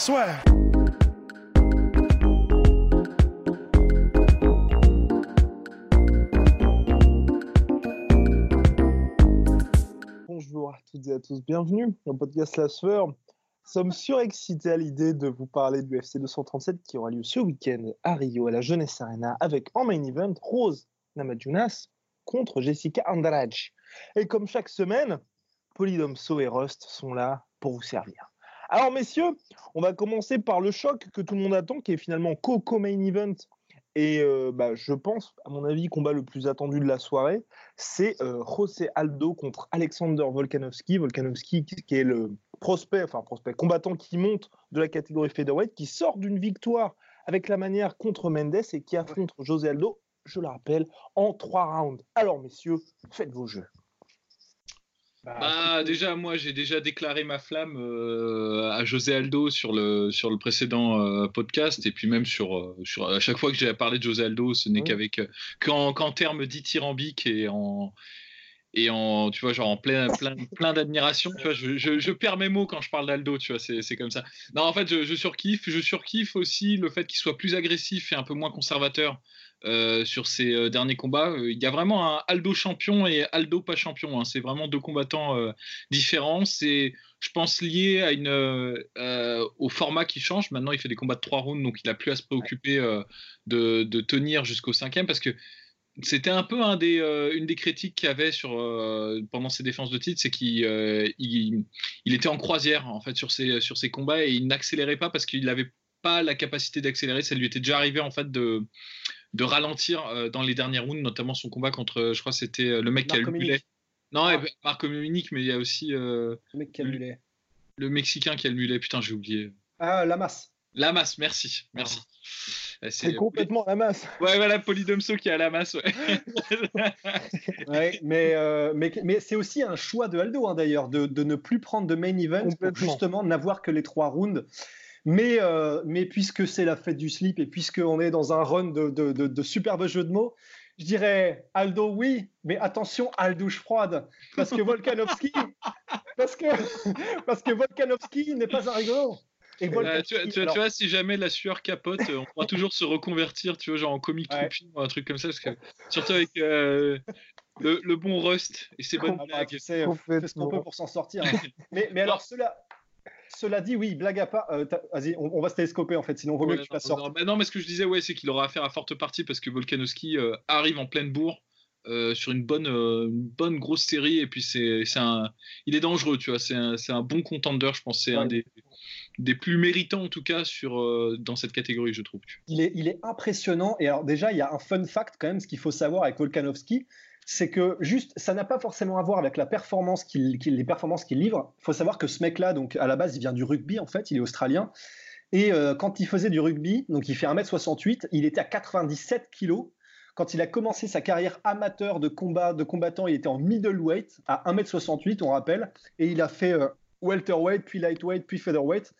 swear. Bonjour à toutes et à tous, bienvenue dans podcast La Sueur. Nous sommes surexcités à l'idée de vous parler du FC 237 qui aura lieu ce week-end à Rio, à la Jeunesse Arena, avec en main event Rose Namajunas contre Jessica Andrade. Et comme chaque semaine, Polydomso et Rust sont là pour vous servir. Alors messieurs, on va commencer par le choc que tout le monde attend, qui est finalement co main event et euh, bah, je pense, à mon avis, combat le plus attendu de la soirée, c'est euh, José Aldo contre Alexander Volkanovski. Volkanovski qui est le prospect, enfin prospect, combattant qui monte de la catégorie featherweight, qui sort d'une victoire avec la manière contre Mendes et qui affronte José Aldo, je le rappelle, en trois rounds. Alors messieurs, faites vos jeux. Bah, déjà, moi, j'ai déjà déclaré ma flamme euh, à José Aldo sur le, sur le précédent euh, podcast, et puis même sur, euh, sur à chaque fois que j'ai parlé de José Aldo, ce n'est Oui. qu'avec qu'en qu'en termes dithyrambiques et en et en tu vois genre en plein plein plein d'admiration tu vois je, je, perds mes mots quand je parle d'Aldo tu vois c'est comme ça non en fait je, surkiffe je surkiffe aussi le fait qu'il soit plus agressif et un peu moins conservateur euh, sur ses euh, derniers combats. Euh, Il y a vraiment un Aldo champion et Aldo pas champion. hein. C'est vraiment deux combattants différents. C'est, je pense, lié à une, au format qui change. Maintenant, il fait des combats de trois rounds, donc il a plus à se préoccuper de, de tenir jusqu'au cinquième parce que c'était un peu un des, euh, une des critiques qu'il y avait sur, euh, pendant ses défenses de titre, c'est qu'il euh, il, il était en croisière en fait sur ses, sur ses combats et il n'accélérait pas parce qu'il n'avait pas la capacité d'accélérer. Ça lui était déjà arrivé en fait de, de ralentir dans les derniers rounds, notamment son combat contre, je crois, que c'était le mec qui a le mulet. Munich. Non, Ah. eh Marco Munich, mais il y a aussi Le mec qui a le mulet. le Mexicain qui a le mulet. Putain, j'ai oublié. Ah, la masse. La masse, merci, merci. Euh, C'est complètement la masse. Ouais, voilà, Polydomso qui a la masse. Ouais. Ouais, mais euh, mais, mais c'est aussi un choix de Aldo, hein, d'ailleurs, de, de ne plus prendre de main event pour justement n'avoir que les trois rounds. Mais, euh, mais puisque c'est la fête du slip et puisqu'on est dans un run de, de, de, de superbes jeux de mots, je dirais Aldo, oui, mais attention, Aldouche froide. Parce que Volkanovski, parce que, parce que Volkanovski n'est pas un rigolo. Et Euh, tu, vois- tu vois- alors, tu vois, si jamais la sueur capote, euh, on pourra toujours se reconvertir, tu vois, genre en comic Ouais. trooping ou un truc comme ça, parce que, surtout avec euh, le, le bon Rust et ses bonnes ah bah, blagues. fait ce qu'on peut pour s'en sortir. hein. mais, mais alors, cela, cela dit, oui, blague à part, euh, vas-y, on, on va se télescoper en fait, sinon vaut mieux Ouais, que tu la non, sortes. non, non, mais ce que je disais, ouais, c'est qu'il aura affaire à forte partie parce que Volkanovski euh, arrive en pleine bourre euh, sur une bonne, euh, une bonne grosse série et puis c'est, c'est un, il est dangereux, tu vois, c'est un, c'est un bon contender, je pense, c'est un des, des plus méritants en tout cas sur, euh, dans cette catégorie, je trouve. Il est, il est impressionnant. Et alors, déjà, il y a un fun fact quand même, ce qu'il faut savoir avec Volkanovski, c'est que juste, ça n'a pas forcément à voir avec la performance qu'il, qu'il- les performances qu'il livre. Il faut savoir que ce mec-là, donc à la base, il vient du rugby en fait, il est australien. Et quand il faisait du rugby, donc il fait 1m68, il était à 97 kg. Quand il a commencé sa carrière amateur de combat, de combattant, il était en middleweight à 1m68, on rappelle, et il a fait euh, welterweight, puis lightweight, puis featherweight.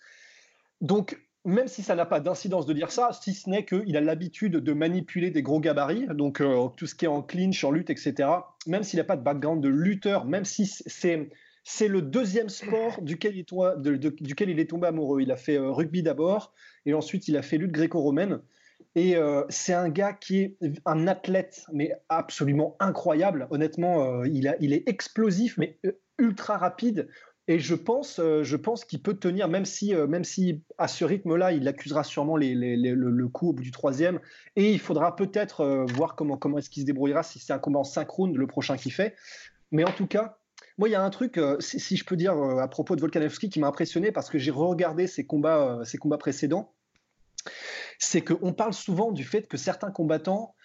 Donc, même si ça n'a pas d'incidence de dire ça, si ce n'est qu'il a l'habitude de manipuler des gros gabarits, donc euh, tout ce qui est en clinch, en lutte, etc., même s'il n'a pas de background de lutteur, même si c'est c'est le deuxième sport duquel il, est tombé amoureux. Il a fait euh, rugby d'abord, et ensuite il a fait lutte gréco-romaine. Et euh, c'est un gars qui est un athlète, mais absolument incroyable. Honnêtement, euh, il, est explosif, mais euh, ultra rapide. Et je pense, je pense qu'il peut tenir, même si, même si à ce rythme-là, il accusera sûrement le, coup au bout du troisième. Et il faudra peut-être voir comment, comment est-ce qu'il se débrouillera si c'est un combat en cinq rounds, le prochain qu'il fait. Mais en tout cas, moi, il y a un truc, si, si je peux dire, à propos de Volkanovski qui m'a impressionné parce que j'ai regardé ses combats, ses combats précédents. C'est qu'on parle souvent du fait que certains combattants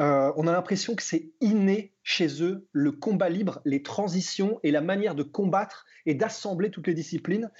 euh, on a l'impression que c'est inné chez eux, le combat libre, les transitions et la manière de combattre et d'assembler toutes les disciplines.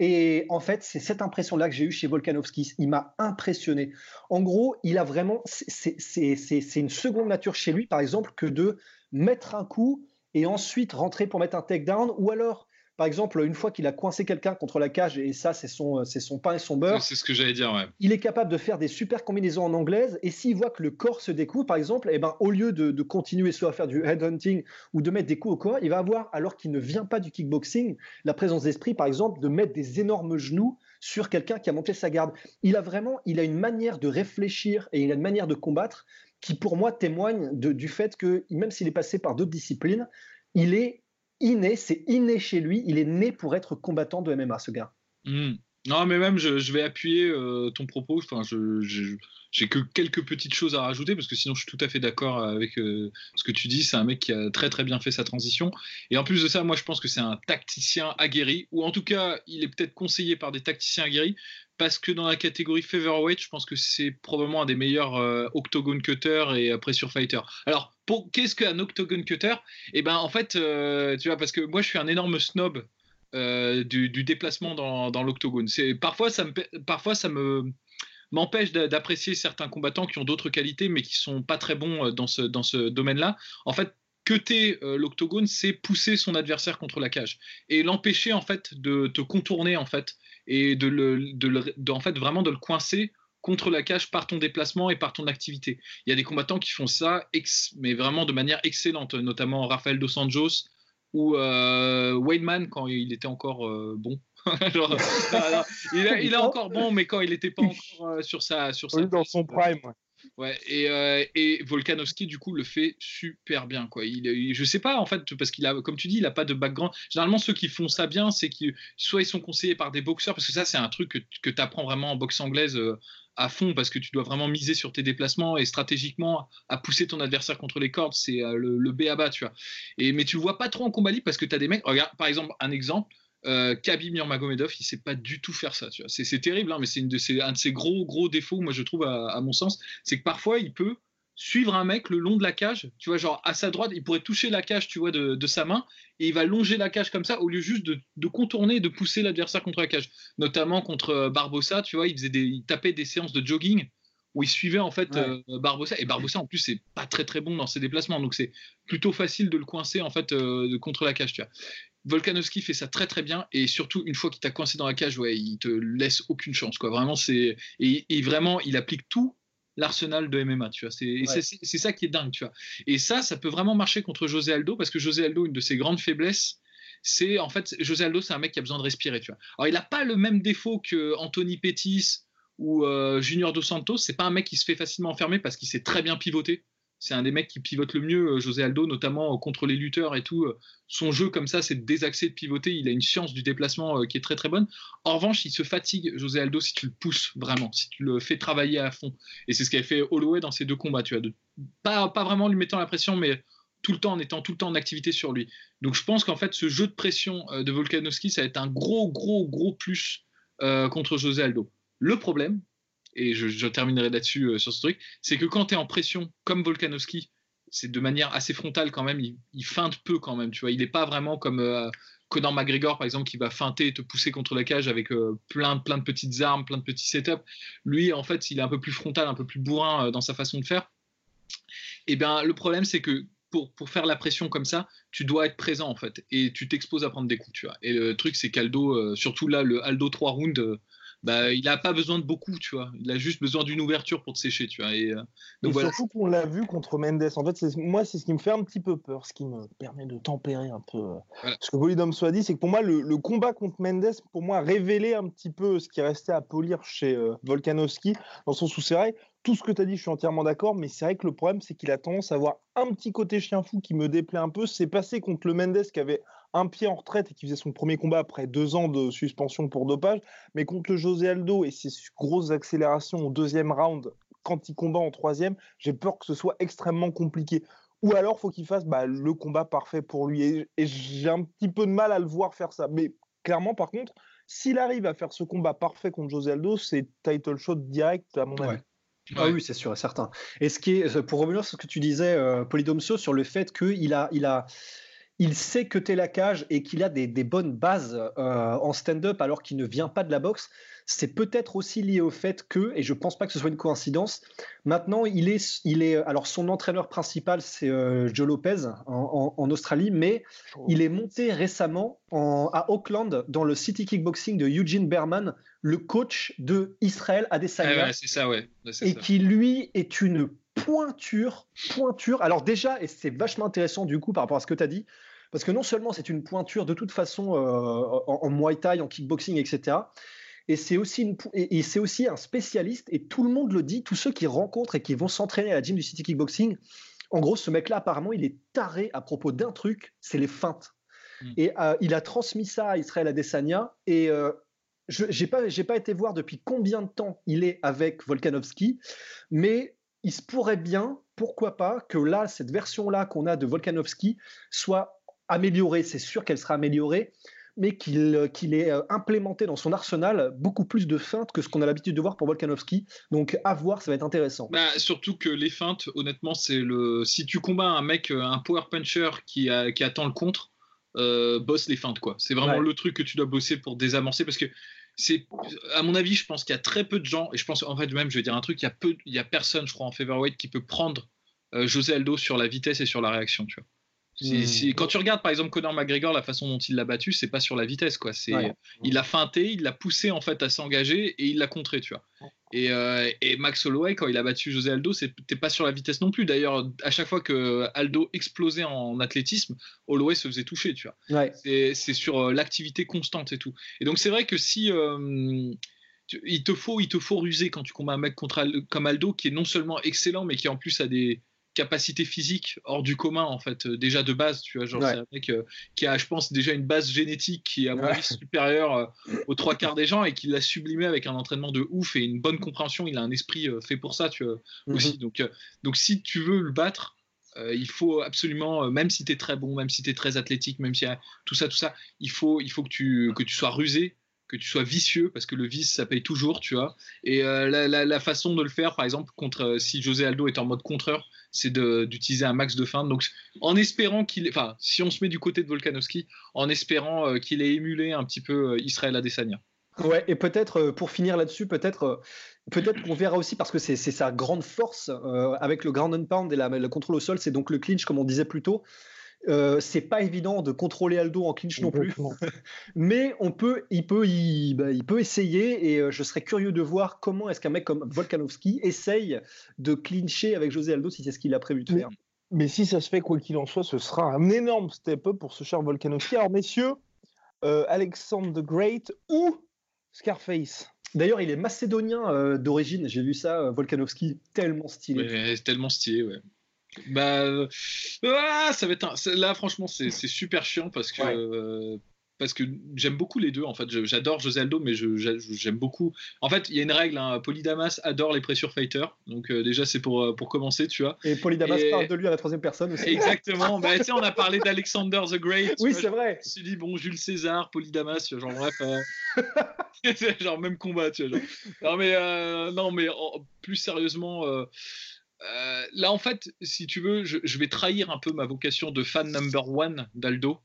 Et en fait, c'est cette impression-là que j'ai eue chez Volkanovski. Il m'a impressionné. En gros, il a vraiment, c'est une seconde nature chez lui, par exemple, que de mettre un coup et ensuite rentrer pour mettre un takedown, ou alors par exemple, une fois qu'il a coincé quelqu'un contre la cage, et ça, c'est son, c'est son pain et son beurre. C'est ce que j'allais dire, ouais. Il est capable de faire des super combinaisons en anglaise, et s'il voit que le corps se découvre, par exemple, eh ben, au lieu de, continuer soit à faire du headhunting ou de mettre des coups au corps, il va avoir, alors qu'il ne vient pas du kickboxing, la présence d'esprit, par exemple, de mettre des énormes genoux sur quelqu'un qui a monté sa garde. Il a vraiment, il a une manière de réfléchir et il a une manière de combattre qui, pour moi, témoigne du fait que, même s'il est passé par d'autres disciplines, il est inné, c'est inné chez lui. Il est né pour être combattant de MMA, ce gars. Hmm. Non, mais même, je, vais appuyer euh, ton propos. Enfin, je, j'ai que quelques petites choses à rajouter parce que sinon, je suis tout à fait d'accord avec euh, ce que tu dis. C'est un mec qui a très très bien fait sa transition. Et en plus de ça, moi, je pense que c'est un tacticien aguerri, ou en tout cas, il est peut-être conseillé par des tacticiens aguerris parce que dans la catégorie featherweight, je pense que c'est probablement un des meilleurs euh, octogone cutter et pressure fighter. Alors, qu'est-ce qu'un octogone cutter? Eh ben, en fait, tu vois, parce que moi, je suis un énorme snob euh, du, déplacement dans, l'octogone. Parfois ça me parfois ça me m'empêche d'apprécier certains combattants qui ont d'autres qualités mais qui sont pas très bons euh, dans ce dans ce domaine-là. En fait, euh, l'octogone, c'est pousser son adversaire contre la cage et l'empêcher en fait de te contourner en fait et de le, de, en fait vraiment de le coincer contre la cage par ton déplacement et par ton activité. Il y a des combattants qui font ça, mais vraiment de manière excellente, notamment Rafael Dos Anjos, ou euh, Wayneman quand il était encore euh, bon. il, est encore bon, mais quand il n'était pas encore euh, sur sa sur sa dans son prime. Ouais. et, euh, et, Volkanovski du coup le fait super bien quoi. Il, je sais pas en fait parce qu'il a comme tu dis il a pas de background. Généralement ceux qui font ça bien c'est qu'ils soit ils sont conseillés par des boxeurs parce que ça c'est un truc que, que tu apprends vraiment en boxe anglaise à fond parce que tu dois vraiment miser sur tes déplacements et stratégiquement à pousser ton adversaire contre les cordes, c'est euh, le, le B à bas, tu vois. Et, mais tu le vois pas trop en combat libre parce que tu as des mecs, regarde par exemple un exemple, euh, Khabib Nurmagomedov, il sait pas du tout faire ça, tu vois. C'est terrible, hein, mais c'est un de ses gros gros défauts, moi je trouve à mon sens, c'est que parfois il peut suivre un mec le long de la cage, tu vois, genre à sa droite, il pourrait toucher la cage, tu vois, de, sa main, et il va longer la cage comme ça, au lieu juste de, contourner et de pousser l'adversaire contre la cage. Notamment contre euh, Barbossa, tu vois, il, faisait des, tapait des séances de jogging où il suivait en fait euh, Barbossa, et Barbossa en plus c'est pas très très bon dans ses déplacements, donc c'est plutôt facile de le coincer en fait euh, contre la cage, tu vois. Volkanovski fait ça très très bien et surtout une fois qu'il t'a coincé dans la cage, ouais, il te laisse aucune chance quoi. Vraiment c'est et, vraiment il applique tout l'arsenal de MMA, tu vois. C'est ça qui est dingue, tu vois. Et ça, ça peut vraiment marcher contre José Aldo parce que José Aldo, une de ses grandes faiblesses, c'est en fait, José Aldo, c'est un mec qui a besoin de respirer, tu vois. Alors, il n'a pas le même défaut que Anthony Pettis ou euh, Junior Dos Santos. C'est pas un mec qui se fait facilement enfermer parce qu'il sait très bien pivoter c'est un des mecs qui pivote le mieux, euh, José Aldo, notamment euh, contre les lutteurs et tout. Euh, son jeu comme ça, c'est de désaxer, de pivoter. Il a une science du déplacement qui est très très bonne. En revanche, il se fatigue, José Aldo, si tu le pousses vraiment, si tu le fais travailler à fond. Et c'est ce qu'avait fait Holloway dans ces deux combats, tu pas, pas vraiment lui mettant la pression, mais tout le temps en étant tout le temps en activité sur lui. Donc je pense qu'en fait, ce jeu de pression de Volkanovski, ça va être un gros, gros, gros plus contre José Aldo. Le problème, et je, terminerai là-dessus euh, sur ce truc, c'est que quand tu es en pression, comme Volkanovski, c'est de manière assez frontale quand même, il, feinte peu quand même, tu vois, il n'est pas vraiment comme euh, Conor McGregor par exemple qui va feinter et te pousser contre la cage avec euh, plein, de petites armes, plein de petits setups. Lui, en fait, il est un peu plus frontal, un peu plus bourrin dans sa façon de faire. Et eh bien, le problème, c'est que pour, pour, faire la pression comme ça, tu dois être présent en fait, et tu t'exposes à prendre des coups, tu vois. Et le truc, c'est qu'Aldo, surtout là, le Aldo 3 rounds, bah, il n'a pas besoin de beaucoup, tu vois. Il a juste besoin d'une ouverture pour te sécher, tu vois. Et, euh, donc, surtout qu'on l'a vu contre Mendes. En fait, moi, c'est ce qui me fait un petit peu peur, ce qui me permet de tempérer un peu euh, ce que Polydome soit dit, c'est que pour moi, le, combat contre Mendes, pour moi, révélait un petit peu ce qui restait à polir chez euh, Volkanovski, dans son sous vrai, tout ce que tu as dit, je suis entièrement d'accord, mais c'est vrai que le problème, c'est qu'il a tendance à avoir un petit côté chien fou qui me déplaît un peu. C'est passé contre le Mendes qui avait un pied en retraite et qui faisait son premier combat après deux ans de suspension pour dopage. Mais contre José Aldo et ses grosses accélérations au deuxième round, quand il combat en troisième, j'ai peur que ce soit extrêmement compliqué. Ou alors, faut qu'il fasse bah, le combat parfait pour lui. Et, j'ai un petit peu de mal à le voir faire ça. Mais clairement, par contre, s'il arrive à faire ce combat parfait contre José Aldo, c'est title shot direct, à mon avis. Ah oui, c'est sûr et certain. Et ce qui est, pour revenir sur ce que tu disais, euh, sur le fait qu'il a, il a, il sait que t'es la cage et qu'il a des, bonnes bases euh, en stand-up alors qu'il ne vient pas de la boxe, c'est peut-être aussi lié au fait que, et je pense pas que ce soit une coïncidence, maintenant il est, il est alors son entraîneur principal c'est euh, Joe Lopez en, Australie, mais oh. il est monté récemment à Auckland dans le City Kickboxing de Eugene Berman, le coach de Israël Adesanya. c'est ça, ouais. et qui lui est une pointure, pointure. Alors déjà, et c'est vachement intéressant du coup par rapport à ce que tu as dit, parce que non seulement c'est une pointure de toute façon euh, en, en, Muay Thai, en kickboxing, etc. Et c'est aussi, une, et, c'est aussi un spécialiste, et tout le monde le dit, tous ceux qui rencontrent et qui vont s'entraîner à la gym du City Kickboxing, en gros, ce mec-là, apparemment, il est taré à propos d'un truc, c'est les feintes. Mm. Et euh, il a transmis ça à Israël Adesanya, et euh, je n'ai pas, pas été voir depuis combien de temps il est avec Volkanovski, mais il se pourrait bien, pourquoi pas, que là, cette version-là qu'on a de Volkanovski soit améliorée. C'est sûr qu'elle sera améliorée, mais qu'il qu'il ait euh, implémenté dans son arsenal beaucoup plus de feintes que ce qu'on a l'habitude de voir pour Volkanovski. Donc à voir, ça va être intéressant. Bah, surtout que les feintes, honnêtement, c'est le. Si tu combats un mec, euh, un power puncher qui, qui attend le contre, euh, bosse les feintes quoi. C'est vraiment le truc que tu dois bosser pour désamorcer parce que c'est à mon avis, je pense qu'il y a très peu de gens et je pense en fait même, je vais dire un truc, il y a peu, il y a personne, je crois, en featherweight qui peut prendre José Aldo sur la vitesse et sur la réaction, tu vois. Hmm. quand tu regardes par exemple Conor McGregor, la façon dont il l'a battu, c'est pas sur la vitesse quoi. C'est il l'a feinté, il l'a poussé en fait à s'engager et il l'a contré, tu vois. Et, euh, et, Max Holloway quand il a battu José Aldo, c'était pas sur la vitesse non plus. D'ailleurs, à chaque fois que Aldo explosait en athlétisme, Holloway se faisait toucher, tu vois. C'est sur euh, l'activité constante et tout. Et donc c'est vrai que si euh, il te faut il te faut ruser quand tu combats un mec contre comme Aldo qui est non seulement excellent mais qui en plus a des capacité physique hors du commun en fait euh, déjà de base tu vois genre c'est un mec euh, qui a je pense déjà une base génétique qui est à mon avis supérieure euh, aux trois quarts des gens et qui l'a sublimé avec un entraînement de ouf et une bonne compréhension. Il a un esprit fait pour ça tu vois mhm. aussi. Donc donc si tu veux le battre il faut absolument, même si tu es très bon, même si tu es très athlétique, même si tout ça, tout ça, il faut, il faut que, tu, que tu sois rusé, que tu sois vicieux, parce que le vice, ça paye toujours, tu vois. Et la, la, façon de le faire, par exemple, contre, si José Aldo est en mode contreur, c'est d'utiliser un max de feinte. Donc, en espérant qu'il, enfin, si on se met du côté de Volkanovski, en espérant euh, qu'il ait émulé un petit peu euh, Israël Adesanya. Ouais, et peut-être euh, pour finir là-dessus, peut-être peut-être qu'on verra aussi parce que c'est sa grande force avec le ground and pound et le contrôle au sol, c'est donc le clinch comme on disait plus tôt. Euh, c'est pas évident de contrôler Aldo en clinch non plus, mais on peut, il peut, il, bah, il peut essayer et euh, je serais curieux de voir comment est-ce qu'un mec comme Volkanovski essaye de clincher avec José Aldo si c'est ce qu'il a prévu de faire. Mais, si ça se fait quoi qu'il en soit, ce sera un énorme step up pour ce cher Volkanovski. Alors messieurs, euh, Alexandre the Great ou Scarface? D'ailleurs, il est macédonien d'origine. J'ai vu ça, Volkanovski, tellement stylé. tellement stylé, ouais. Bah, euh, ah, ça va être là, franchement, c'est super chiant parce que. Euh, parce que j'aime beaucoup les deux en fait. J'adore José Aldo mais j'aime beaucoup. En fait il y a une règle hein, Polydamas adore les pressure fighters. Donc euh, déjà c'est pour, pour commencer tu vois. Et Polydamas parle de lui à la troisième personne aussi. Exactement. Bah, on a parlé d'Alexander the Great oui c'est vrai. je me suis dit bon Jules César Polydamas genre bref genre même combat tu vois non mais non mais plus sérieusement euh, là, en fait, si tu veux, je, vais trahir un peu ma vocation de fan number one d'Aldo.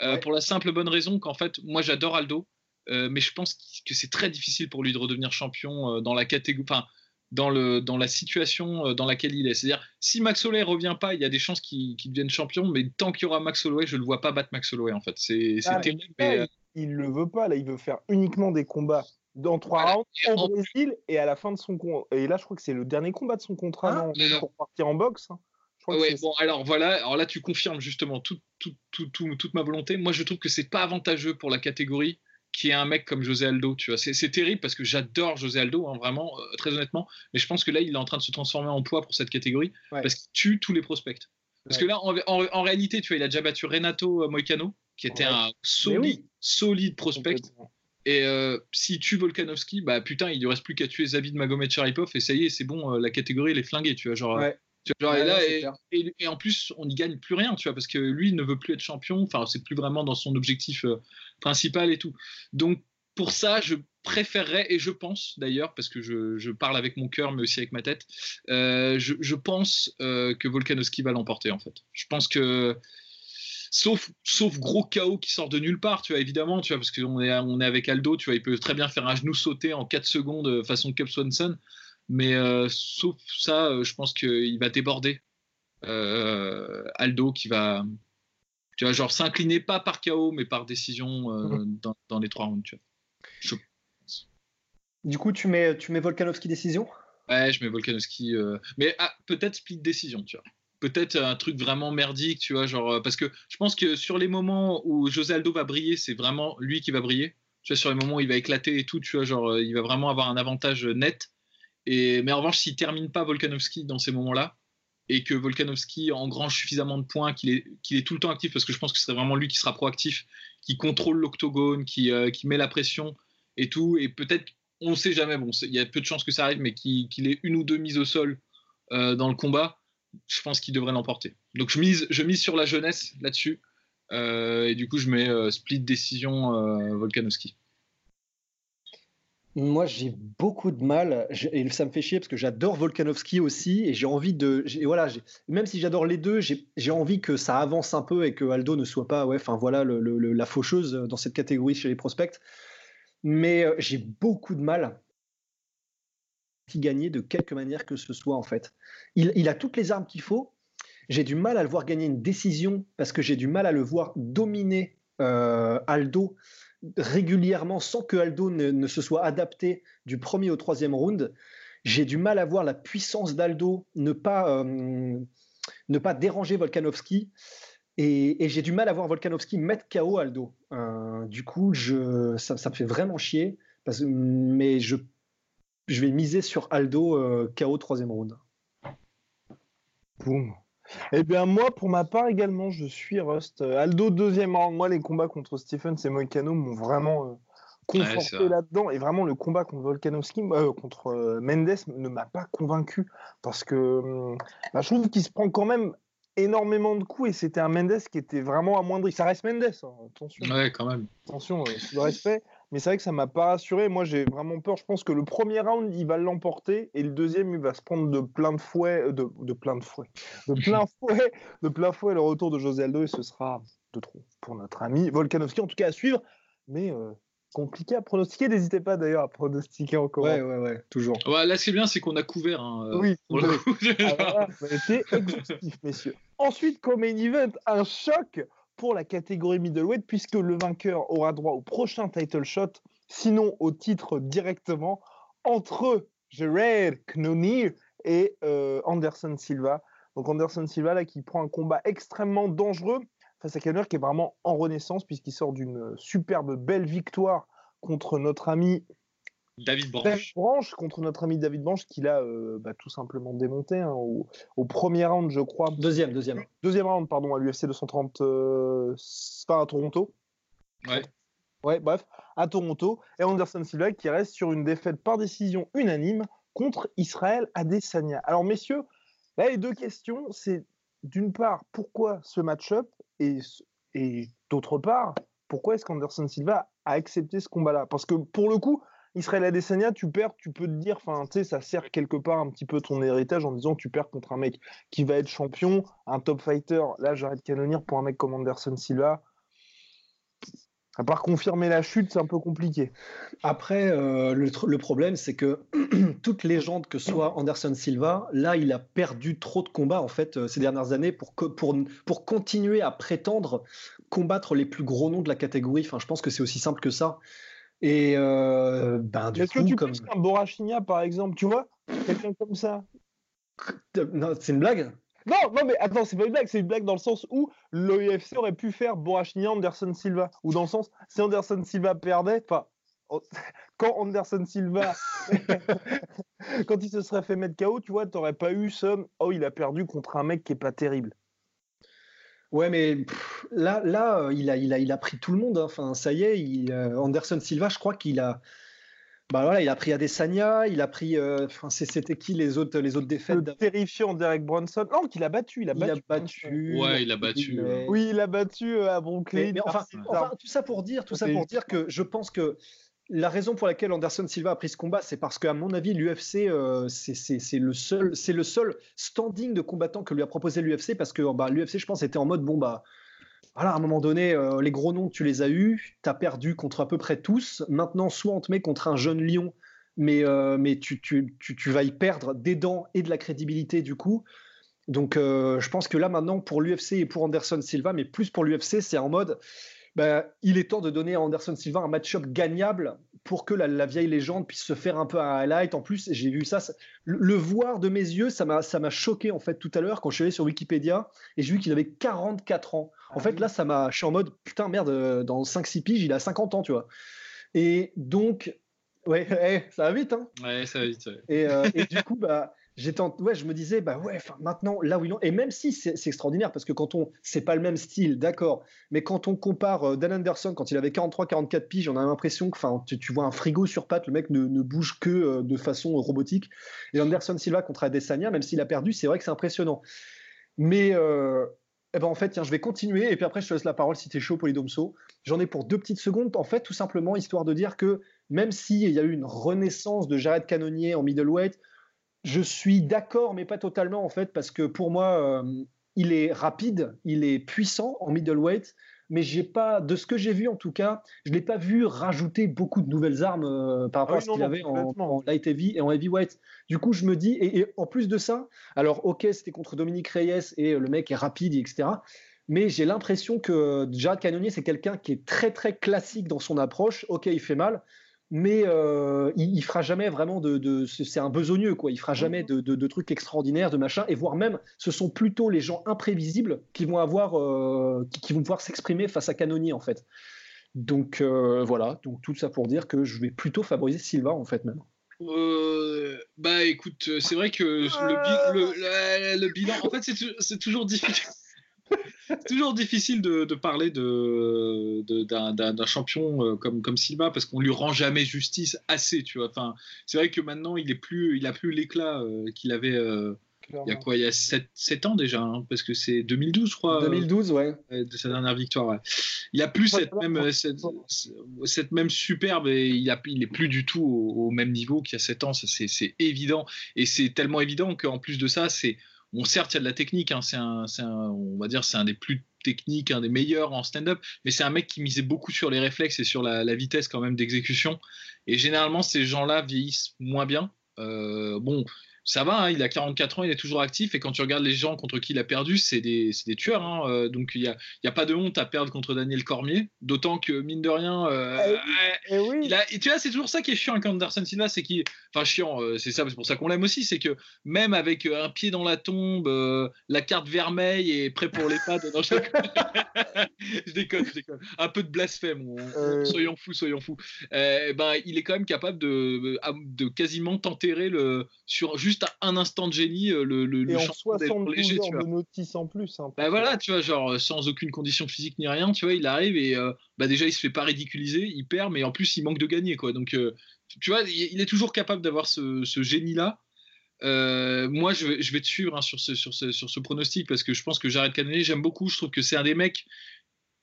Euh, pour la simple bonne raison qu'en fait, moi j'adore Aldo, euh, mais je pense que c'est très difficile pour lui de redevenir champion dans la catégorie. Enfin, dans, le, dans la situation dans laquelle il est. C'est-à-dire, si Max Holloway revient pas, il y a des chances qu'il devienne champion, mais tant qu'il y aura Max Holloway, je ne le vois pas battre Max Holloway, en fait. C'est ah, terrible. il ne le veut pas, là, il veut faire uniquement des combats dans trois rounds au Brésil et à la fin de son et là je crois que c'est le dernier combat de son contrat ah, non, pour partir en boxe. Hein. bon alors voilà alors là tu confirmes justement tout, tout, tout, toute ma volonté. Moi je trouve que c'est pas avantageux pour la catégorie qui est un mec comme José Aldo. Tu vois, c'est terrible parce que j'adore José Aldo, hein, vraiment, euh, très honnêtement. Mais je pense que là, il est en train de se transformer en poids pour cette catégorie parce qu'il tue tous les prospects. Parce que là, en, réalité, tu vois, il a déjà battu Renato Moicano, qui était un solide, solide prospect. Et euh, si tue Volkanovski, bah putain, il ne reste plus qu'à tuer Zavid Magomed Sharipov et ça y est, c'est bon, euh, la catégorie elle est flinguée, tu vois. Genre, et, en plus, on n'y gagne plus rien, tu vois, parce que lui ne veut plus être champion, enfin, c'est plus vraiment dans son objectif euh, principal et tout. Donc, pour ça, je, préférerais, et je pense d'ailleurs, parce que je, je, parle avec mon cœur, mais aussi avec ma tête, euh, je, je, pense que Volkanovski va l'emporter en fait. Je pense que, sauf, sauf gros chaos qui sort de nulle part, tu vois, évidemment, tu vois, parce qu'on est, on est avec Aldo, tu vois, il peut très bien faire un genou sauté en 4 secondes euh, façon Cup Swanson, mais euh, sauf ça, euh, je pense qu'il va déborder Aldo qui va. Tu vois, genre s'incliner pas par chaos, mais par décision mmh. dans, dans, les trois rounds. Tu vois. Je du coup, tu mets, tu mets Volkanovski décision? Ouais, je mets Volkanovski. Mais ah, peut-être split décision, tu vois. Peut-être un truc vraiment merdique, tu vois, genre. Euh, parce que je pense que sur les moments où José Aldo va briller, c'est vraiment lui qui va briller. Tu vois, sur les moments où il va éclater et tout, tu vois, genre, euh, il va vraiment avoir un avantage net. Et, mais en revanche, s'il termine pas Volkanovski dans ces moments-là, et que Volkanovski engrange suffisamment de points, qu'il est, qu'il est tout le temps actif, parce que je pense que ce serait vraiment lui qui sera proactif, qui contrôle l'octogone, qui, euh, qui met la pression et tout, et peut-être on ne sait jamais. Bon, il y a peu de chances que ça arrive, mais qu'il ait une ou deux mises au sol dans le combat, je pense qu'il devrait l'emporter. Donc je mise, sur la jeunesse là-dessus. Euh, et du coup, je mets euh, split décision euh, Volkanovski. Moi, j'ai beaucoup de mal, et ça me fait chier parce que j'adore Volkanovski aussi, et j'ai envie de. Voilà, même si j'adore les deux, j'ai envie que ça avance un peu et que Aldo ne soit pas, ouais, voilà, la faucheuse dans cette catégorie chez les prospects mais euh, j'ai beaucoup de mal gagner de quelque manière que ce soit en fait. Il, il a toutes les armes qu'il faut. J'ai du mal à le voir gagner une décision parce que j'ai du mal à le voir dominer euh, Aldo régulièrement sans que Aldo ne, ne, se soit adapté du premier au troisième round. J'ai du mal à voir la puissance d'Aldo ne pas euh, ne pas déranger Volkanovski. Et, et j'ai du mal à voir Volkanovski mettre KO Aldo. Euh, du coup, je, ça, ça, me fait vraiment chier. Parce, mais je, je vais miser sur Aldo euh, KO troisième round. Boum. Eh bien, moi, pour ma part également, je suis Rust. Aldo, deuxième round. Moi, les combats contre Stephen et Moicano m'ont vraiment euh, conforté ouais, là-dedans. Et vraiment, le combat contre Volkanovski, euh, contre euh, Mendes, ne m'a pas convaincu. Parce que bah, je trouve qu'il se prend quand même énormément de coups et c'était un Mendes qui était vraiment amoindri. Ça reste Mendes, hein, attention. Ouais, quand même. Attention, euh, le respect. Mais c'est vrai que ça m'a pas rassuré. Moi, j'ai vraiment peur. Je pense que le premier round, il va l'emporter et le deuxième, il va se prendre de plein de fouet, euh, de, de plein de fouet, de plein fouet, de plein fouet le retour de José Aldo et ce sera de trop pour notre ami Volkanovski. En tout cas, à suivre. Mais euh, compliqué à pronostiquer. N'hésitez pas d'ailleurs à pronostiquer encore. Ouais, ouais, ouais, toujours. Ouais, là, c'est bien, c'est qu'on a couvert. Hein, oui, pour le coup. ah, été exhaustif, messieurs. Ensuite, comme main event, un choc pour la catégorie middleweight, puisque le vainqueur aura droit au prochain title shot, sinon au titre directement, entre Gerard Knonir et euh, Anderson Silva. Donc Anderson Silva, là, qui prend un combat extrêmement dangereux face à Kenner qui est vraiment en renaissance puisqu'il sort d'une superbe belle victoire contre notre ami David Branche. David Branche contre notre ami David Branche qui l'a euh, bah, tout simplement démonté hein, au, au, premier round je crois. Deuxième, deuxième. Deuxième round pardon à l'UFC 230 euh, pas à Toronto. Ouais. Ouais, bref, à Toronto et Anderson Silva qui reste sur une défaite par décision unanime contre Israël Adesanya. Alors messieurs, là les deux questions c'est d'une part pourquoi ce match-up et, et d'autre part, pourquoi est-ce qu'Anderson Silva a accepté ce combat-là? Parce que pour le coup, Israël Adesanya, tu perds, tu peux te dire, enfin, tu sais, ça sert quelque part un petit peu ton héritage en disant tu perds contre un mec qui va être champion, un top fighter. Là, j'arrête de canonir pour un mec comme Anderson Silva. À part confirmer la chute, c'est un peu compliqué. Après, euh, le, problème, c'est que toute légende que soit Anderson Silva, là, il a perdu trop de combats en fait euh, ces dernières années pour, pour, pour continuer à prétendre combattre les plus gros noms de la catégorie. Enfin, je pense que c'est aussi simple que ça. Et euh, ben, du Est-ce coup, que tu comme... penses qu'un Borachigna, par exemple, tu vois, quelqu'un comme ça? C'est une blague non, non, mais attends, c'est pas une blague, c'est une blague dans le sens où l'OIFC aurait pu faire Borachnia Anderson Silva. Ou dans le sens, si Anderson Silva perdait, enfin, quand Anderson Silva, quand il se serait fait mettre KO, tu vois, t'aurais pas eu ce oh, il a perdu contre un mec qui est pas terrible. Ouais, mais pff, là, là il, a, il, a, il a pris tout le monde. Hein. Enfin, ça y est, il, euh, Anderson Silva, je crois qu'il a. Bah voilà, il a pris Adesanya, il a pris. Euh, c'était qui les autres, les autres défaites Le terrifiant Derek Bronson. Non, qu'il a battu. Il a il battu. A battu ouais, il a battu. Mais... Oui, il a battu euh, à Brooklyn. Mais, mais enfin, enfin, tout ça pour dire, tout ça pour dire que je pense que la raison pour laquelle Anderson Silva a pris ce combat, c'est parce qu'à mon avis, l'UFC, euh, c'est le seul, standing de combattant que lui a proposé l'UFC, parce que bah, l'UFC, je pense, était en mode bon bah. À un moment donné, euh, les gros noms, tu les as eus, tu as perdu contre à peu près tous. Maintenant, soit on te met contre un jeune lion, mais, euh, tu, vas y perdre des dents et de la crédibilité du coup. Donc, je pense que là, maintenant, pour l'UFC et pour Anderson Silva, mais plus pour l'UFC, c'est en mode bah, il est temps de donner à Anderson Silva un match-up gagnable pour que la, vieille légende puisse se faire un peu un highlight. En plus, j'ai vu ça, le, voir de mes yeux, ça m'a, ça m'a choqué en fait tout à l'heure quand je suis allé sur Wikipédia et j'ai vu qu'il avait 44 ans. En ah fait, là, ça m'a, je suis en mode putain merde, euh, dans 5-6 piges, il a 50 ans, tu vois. Et donc, ouais, eh, ça va vite, hein. Ouais, ça va vite. Et, euh, et du coup, bah ouais, je me disais bah ouais, maintenant là où ils ont et même si c'est extraordinaire parce que quand on c'est pas le même style, d'accord, mais quand on compare euh, Dan Anderson quand il avait 43 44 piges, on a l'impression que enfin tu, vois un frigo sur pattes, le mec ne, bouge que euh, de façon robotique et Anderson Silva contre Adesanya, même s'il a perdu, c'est vrai que c'est impressionnant. Mais euh, eh ben en fait, tiens, je vais continuer et puis après je te laisse la parole si tu es chaud, Polydomso. J'en ai pour deux petites secondes, en fait, tout simplement histoire de dire que même s'il y a eu une renaissance de Jared Cannonier en middleweight, je suis d'accord, mais pas totalement en fait, parce que pour moi, euh, il est rapide, il est puissant en middleweight, mais j'ai pas, de ce que j'ai vu en tout cas, je l'ai pas vu rajouter beaucoup de nouvelles armes euh, par rapport ah à ce qu'il avait en, light heavy et en heavyweight. Du coup, je me dis, et, en plus de ça, alors ok, c'était contre Dominique Reyes et le mec est rapide, etc. Mais j'ai l'impression que Jared Cannonier, c'est quelqu'un qui est très très classique dans son approche. Ok, il fait mal, mais euh, il, il, fera jamais vraiment de, c'est un besogneux quoi. Il fera jamais de, trucs extraordinaires, de machin, et voire même, ce sont plutôt les gens imprévisibles qui vont avoir, euh, qui, vont pouvoir s'exprimer face à Canonier en fait. Donc euh, voilà, donc tout ça pour dire que je vais plutôt favoriser Silva en fait même. bah écoute, c'est vrai que le, le, bilan, en fait, c'est toujours difficile c'est toujours difficile de, parler de, d'un, champion euh, comme, comme Silva parce qu'on lui rend jamais justice assez, tu vois. Enfin, c'est vrai que maintenant il est plus, il a plus l'éclat euh, qu'il avait. Euh, il y a quoi Il y a 7, 7 ans déjà, hein, parce que c'est 2012, je crois. 2012, ouais. De sa dernière victoire. Il a plus cette même, cette, même superbe et il, a, il est plus du tout au, même niveau qu'il y a 7 ans. C'est, c'est évident. Et c'est tellement évident qu'en plus de ça, c'est Bon, certes, il y a de la technique, hein, c'est un, on va dire, c'est un des plus techniques, un des meilleurs en stand-up, mais c'est un mec qui misait beaucoup sur les réflexes et sur la, vitesse quand même d'exécution. Et généralement, ces gens-là vieillissent moins bien. Euh, bon, ça va, hein, il a 44 ans, il est toujours actif. Et quand tu regardes les gens contre qui il a perdu, c'est des, des, tueurs. Hein, euh, donc il n'y a, a, pas de honte à perdre contre Daniel Cormier. D'autant que, mine de rien, euh, eh, eh il a, et tu vois, c'est toujours ça qui est chiant avec Anderson Silva. C'est qu'il. Enfin, chiant, euh, c'est ça, c'est pour ça qu'on l'aime aussi. C'est que même avec un pied dans la tombe, la carte vermeille et prêt pour les pattes. je, déconne, je déconne. Un peu de blasphème. soyons fous, soyons fous. ben, il est quand même capable de, de quasiment t'enterrer le, sur juste juste un instant de génie euh, le, le, et en 72 léger, heures de notice en plus. Hein, bah voilà, tu vois, genre sans aucune condition physique ni rien, tu vois, il arrive et euh, bah déjà il se fait pas ridiculiser, il perd, mais en plus il manque de gagner quoi. Donc euh, tu vois, il est toujours capable d'avoir ce, ce génie là. moi, je vais, je vais te suivre hein, sur, ce, sur, ce, sur ce pronostic parce que je pense que Jared Cannonier, j'aime beaucoup. Je trouve que c'est un des mecs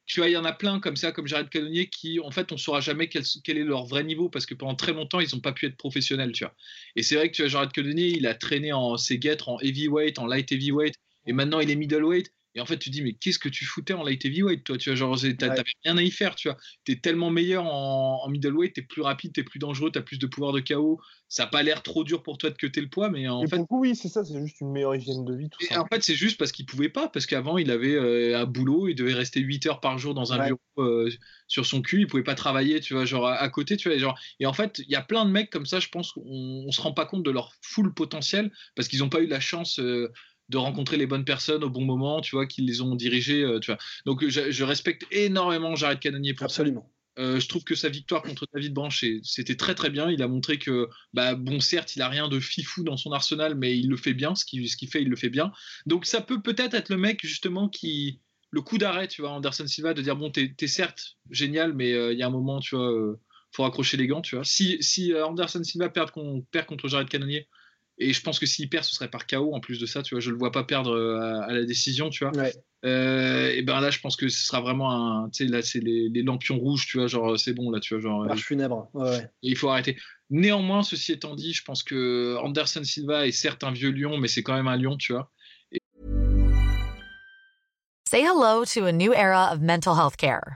tu vois, il y en a plein comme ça, comme Jared Cannonier, qui, en fait, on ne saura jamais quel, quel, est leur vrai niveau parce que pendant très longtemps, ils n'ont pas pu être professionnels, tu vois. Et c'est vrai que tu vois, Jared Cannonier, il a traîné en ses guêtres en heavyweight, en light heavyweight, et maintenant il est middleweight. Et en fait, tu dis, mais qu'est-ce que tu foutais en light heavyweight, toi Tu vois, genre, t'avais rien à y faire, tu vois. T'es tellement meilleur en, en middleweight, t'es plus rapide, t'es plus dangereux, t'as plus de pouvoir de KO. Ça n'a pas l'air trop dur pour toi de cuter le poids, mais en fait. oui, c'est ça, c'est juste une meilleure hygiène de vie, tout et En fait, c'est juste parce qu'il pouvait pas, parce qu'avant, il avait euh, un boulot, il devait rester 8 heures par jour dans un bureau euh, sur son cul, il pouvait pas travailler, tu vois, genre à, côté, tu vois. Genre... Et en fait, il y a plein de mecs comme ça, je pense qu'on on se rend pas compte de leur full potentiel parce qu'ils n'ont pas eu la chance. Euh, de rencontrer les bonnes personnes au bon moment, tu vois, qui les ont dirigés, euh, tu vois. Donc je, respecte énormément Jared Cannonier pour Absolument. Euh, je trouve que sa victoire contre David Branch, c'était très très bien. Il a montré que, bah, bon, certes, il a rien de fifou dans son arsenal, mais il le fait bien. Ce qu'il fait, il le fait bien. Donc ça peut peut-être être le mec justement qui, le coup d'arrêt, tu vois, Anderson Silva, de dire bon, t'es es certes génial, mais euh, il y a un moment, tu vois, faut accrocher les gants, tu vois. Si, si Anderson Silva perd, perd contre Jared Cannonier, Et je pense que s'il perd, ce serait par KO en plus de ça, tu vois. Je le vois pas perdre à, la décision, tu vois. et ben là, je pense que ce sera vraiment un. Tu sais, là, c'est les, lampions rouges, tu vois. Genre, c'est bon, là, tu vois. Genre, Marche funèbre. Ouais. il faut arrêter. Néanmoins, ceci étant dit, je pense que Anderson Silva est certes un vieux lion, mais c'est quand même un lion, tu vois. Say hello to a new era of mental health care.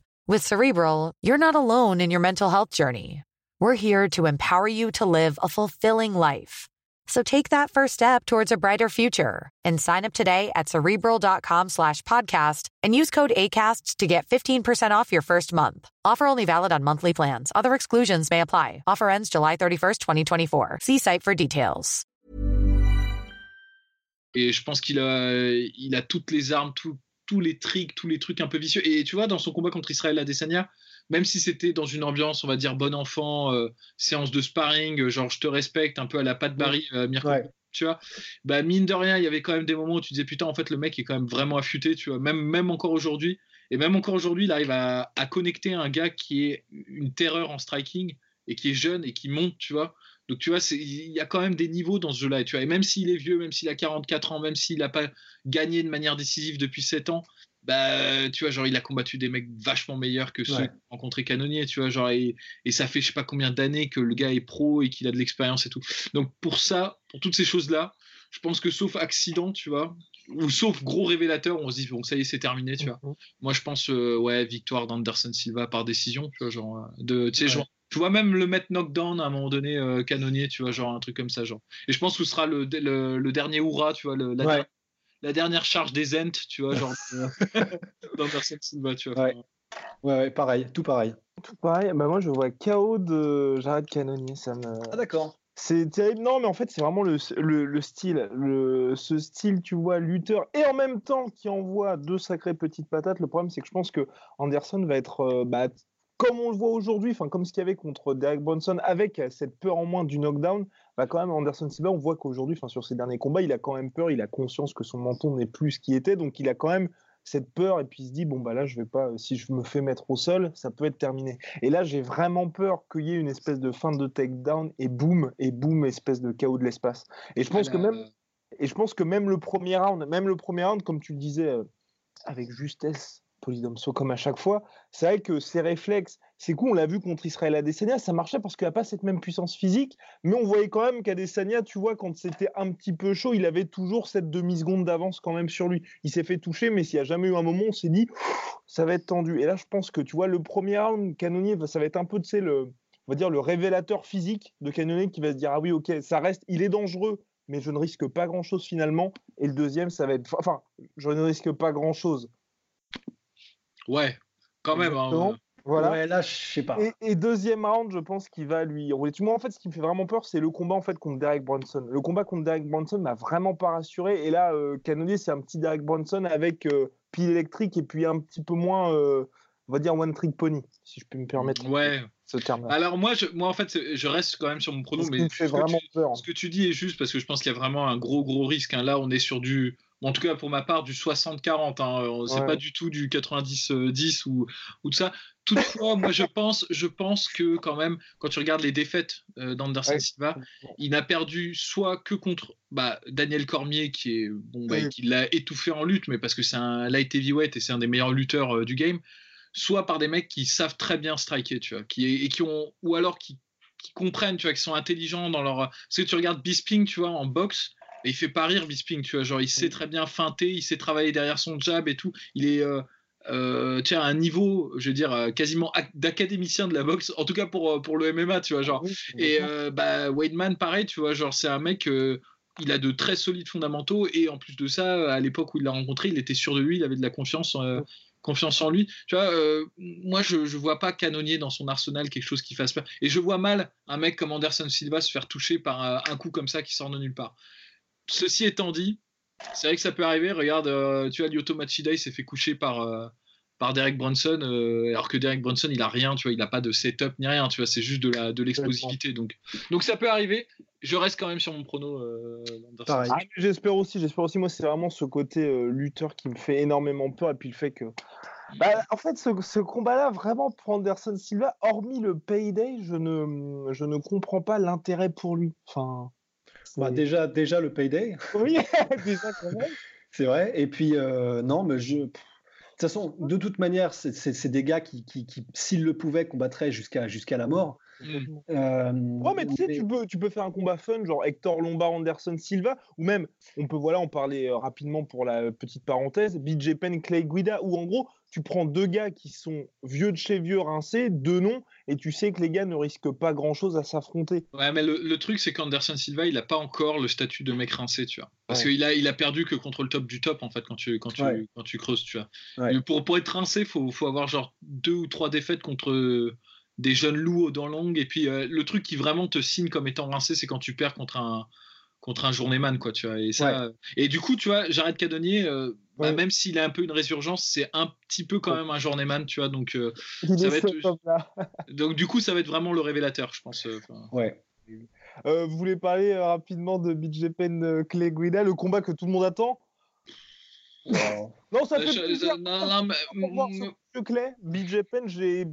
With Cerebral, you're not alone in your mental health journey. We're here to empower you to live a fulfilling life. So take that first step towards a brighter future and sign up today at cerebral.com slash podcast and use code ACasts to get 15% off your first month. Offer only valid on monthly plans. Other exclusions may apply. Offer ends July 31st, 2024. See site for details. Et je pense qu'il a, il a toutes les armes, tout, tous les tricks, tous les trucs un peu vicieux. Et tu vois, dans son combat contre Israël Adesanya, même si c'était dans une ambiance, on va dire, bon enfant, euh, séance de sparring, euh, genre je te respecte, un peu à la patte Barry, euh, tu vois, bah mine de rien, il y avait quand même des moments où tu disais putain, en fait, le mec est quand même vraiment affûté, tu vois, même, même encore aujourd'hui. Et même encore aujourd'hui, il arrive à, à, connecter un gars qui est une terreur en striking et qui est jeune et qui monte, tu vois. Donc tu vois, il y a quand même des niveaux dans ce jeu-là. Tu vois, et même s'il est vieux, même s'il a 44 ans, même s'il n'a pas gagné de manière décisive depuis 7 ans, bah tu vois, genre il a combattu des mecs vachement meilleurs que ceux ouais. rencontrés canonniers, tu vois, genre et, ça fait je sais pas combien d'années que le gars est pro et qu'il a de l'expérience et tout. Donc pour ça, pour toutes ces choses-là, je pense que sauf accident, tu vois, ou sauf gros révélateur, on se dit bon ça y est c'est terminé, tu vois. Mhm. Moi je pense euh, ouais victoire d'Anderson Silva par décision, tu vois, genre euh, de tu sais genre tu vois même le mettre knockdown à un moment donné euh, canonnier tu vois genre un truc comme ça genre et je pense que ce sera le, le, dernier hurrah tu vois le, la, dernière charge des Ent tu vois genre dans Personne Silva tu vois ouais. ouais. pareil tout pareil tout pareil bah moi je vois KO de Jared Canonier ça me ah d'accord c'est terrible. Non, mais en fait, c'est vraiment le, le, style. Le, ce style, tu vois, lutteur et en même temps qui envoie deux sacrées petites patates. Le problème, c'est que je pense que Anderson va être euh, bah, comme on le voit aujourd'hui, enfin comme ce qu'il y avait contre Derek Bronson, avec cette peur en moins du knockdown, bah quand même Anderson Silva, on voit qu'aujourd'hui, enfin sur ses derniers combats, il a quand même peur, il a conscience que son menton n'est plus ce qu'il était, donc il a quand même cette peur et puis il se dit bon bah là je vais pas, si je me fais mettre au sol, ça peut être terminé. Et là j'ai vraiment peur qu'il y ait une espèce de fin de takedown et boum et boum espèce de chaos de l'espace. Et je pense que même et je pense que même le premier round, même le premier round, comme tu le disais euh, avec justesse Polydomso comme à chaque fois. C'est vrai que ses réflexes, c'est cool, on l'a vu contre Israël Adesanya, ça marchait parce qu'il n'a pas cette même puissance physique, mais on voyait quand même qu'Adesanya, tu vois, quand c'était un petit peu chaud, il avait toujours cette demi-seconde d'avance quand même sur lui. Il s'est fait toucher, mais s'il n'y a jamais eu un moment, on s'est dit, ça va être tendu. Et là, je pense que, tu vois, le premier round, Canonier, ça va être un peu, tu sais, le, on va dire, le révélateur physique de Canonier qui va se dire, ah oui, ok, ça reste, il est dangereux, mais je ne risque pas grand-chose finalement. Et le deuxième, ça va être, enfin, je ne risque pas grand-chose Ouais, quand même. Hein. Voilà. Ouais, là, je sais pas. Et, deuxième round, je pense qu'il va lui. Moi, en fait, ce qui me fait vraiment peur, c'est le combat en fait contre Derek Bronson. Le combat contre Derek Bronson m'a vraiment pas rassuré. Et là, euh, Canonier, c'est un petit Derek Bronson avec euh, pile électrique et puis un petit peu moins, euh, on va dire one trick pony, si je peux me permettre. Ouais. Ce terme. Alors moi, je, moi en fait, je reste quand même sur mon pronom, mais fait vraiment peur. ce que tu dis est juste parce que je pense qu'il y a vraiment un gros gros risque. Hein. Là, on est sur du en tout cas pour ma part, du 60-40. Hein. C'est pas du tout du 90-10 ou, ou de ça. Toutefois, moi je pense, je pense que quand même, quand tu regardes les défaites euh, d'Anderson Silva, il n'a perdu soit que contre bah, Daniel Cormier, qui est bon, bah, qui l'a étouffé en lutte, mais parce que c'est un light heavyweight et c'est un des meilleurs lutteurs euh, du game, soit par des mecs qui savent très bien striker, tu vois, qui, et qui ont, ou alors qui, qui comprennent, tu vois, qui sont intelligents dans leur. Parce que tu regardes Bisping, tu vois, en boxe et il fait pas rire Bisping, tu vois. Genre, il sait mm. très bien feinter, il sait travailler derrière son jab et tout. Il est euh, euh à un niveau, je veux dire, euh, quasiment d'académicien de la boxe, en tout cas pour, euh, pour le MMA, tu vois. Genre. et bah, Weidman, pareil, tu vois. Genre, c'est un mec. il a de très solides fondamentaux et en plus de ça, à l'époque où il l'a rencontré, il était sûr de lui, il avait de la confiance, confiance en lui. Vois, moi je, je vois pas canonnier dans son arsenal quelque chose qui fasse peur. Et je vois mal un mec comme Anderson Silva se faire toucher par un coup comme ça qui sort de nulle part. ceci étant dit, c'est vrai que ça peut arriver. Regarde, euh, tu vois, Lyoto Machida, il s'est fait coucher par, euh, par Derek Brunson, euh, alors que Derek Brunson, il a rien, tu vois, il a pas de setup ni rien, tu vois, c'est juste de la de l'explosivité. Donc, donc ça peut arriver. Je reste quand même sur mon prono. Anderson. Ah, j'espère aussi, j'espère aussi. Moi, c'est vraiment ce côté lutteur qui me fait énormément peur, et puis le fait que. Bah, en fait, ce, ce combat-là, vraiment pour Anderson Silva, hormis le payday, je ne, je ne comprends pas l'intérêt pour lui. Enfin. Bah, déjà, déjà le payday. Oui, déjà quand même. c'est vrai. Et puis, euh, non, mais je. De toute façon, de toute manière, c'est des gars qui, qui, qui s'ils le pouvaient, combattraient jusqu'à jusqu'à la mort. Euh, ouais, mais tu sais, tu peux, tu peux faire un combat fun, genre Hector Lombard, Anderson Silva, ou même, on peut voilà, en parler euh, rapidement pour la petite parenthèse, BJ Penn, Clay Guida, où en gros, tu prends deux gars qui sont vieux de chez vieux rincés, deux noms, et tu sais que les gars ne risquent pas grand chose à s'affronter. Ouais, mais le, truc, c'est qu'Anderson Silva, il n'a pas encore le statut de mec rincé, tu vois. Parce qu'il a, il a perdu que contre le top du top, en fait, quand tu, quand tu, quand tu creuses, tu vois. Pour, pour être rincé, il faut, faut avoir genre deux ou trois défaites contre des jeunes loups aux dents longues. Et puis, euh, le truc qui vraiment te signe comme étant rincé, c'est quand tu perds contre un, contre un journeyman, quoi, tu vois. Et, ça, et du coup, tu vois, j'arrête Cadonnier, euh, bah, même s'il a un peu une résurgence, c'est un petit peu quand même un journeyman, tu vois. Donc, euh, ça va être, donc, du coup, ça va être vraiment le révélateur, je pense. ouais. vous voulez parler rapidement de BJ Penn Clay Guida, le combat que tout le monde attend? Non, ça fait plaisir. Non, non, mais... Clay, BJ Penn, j'ai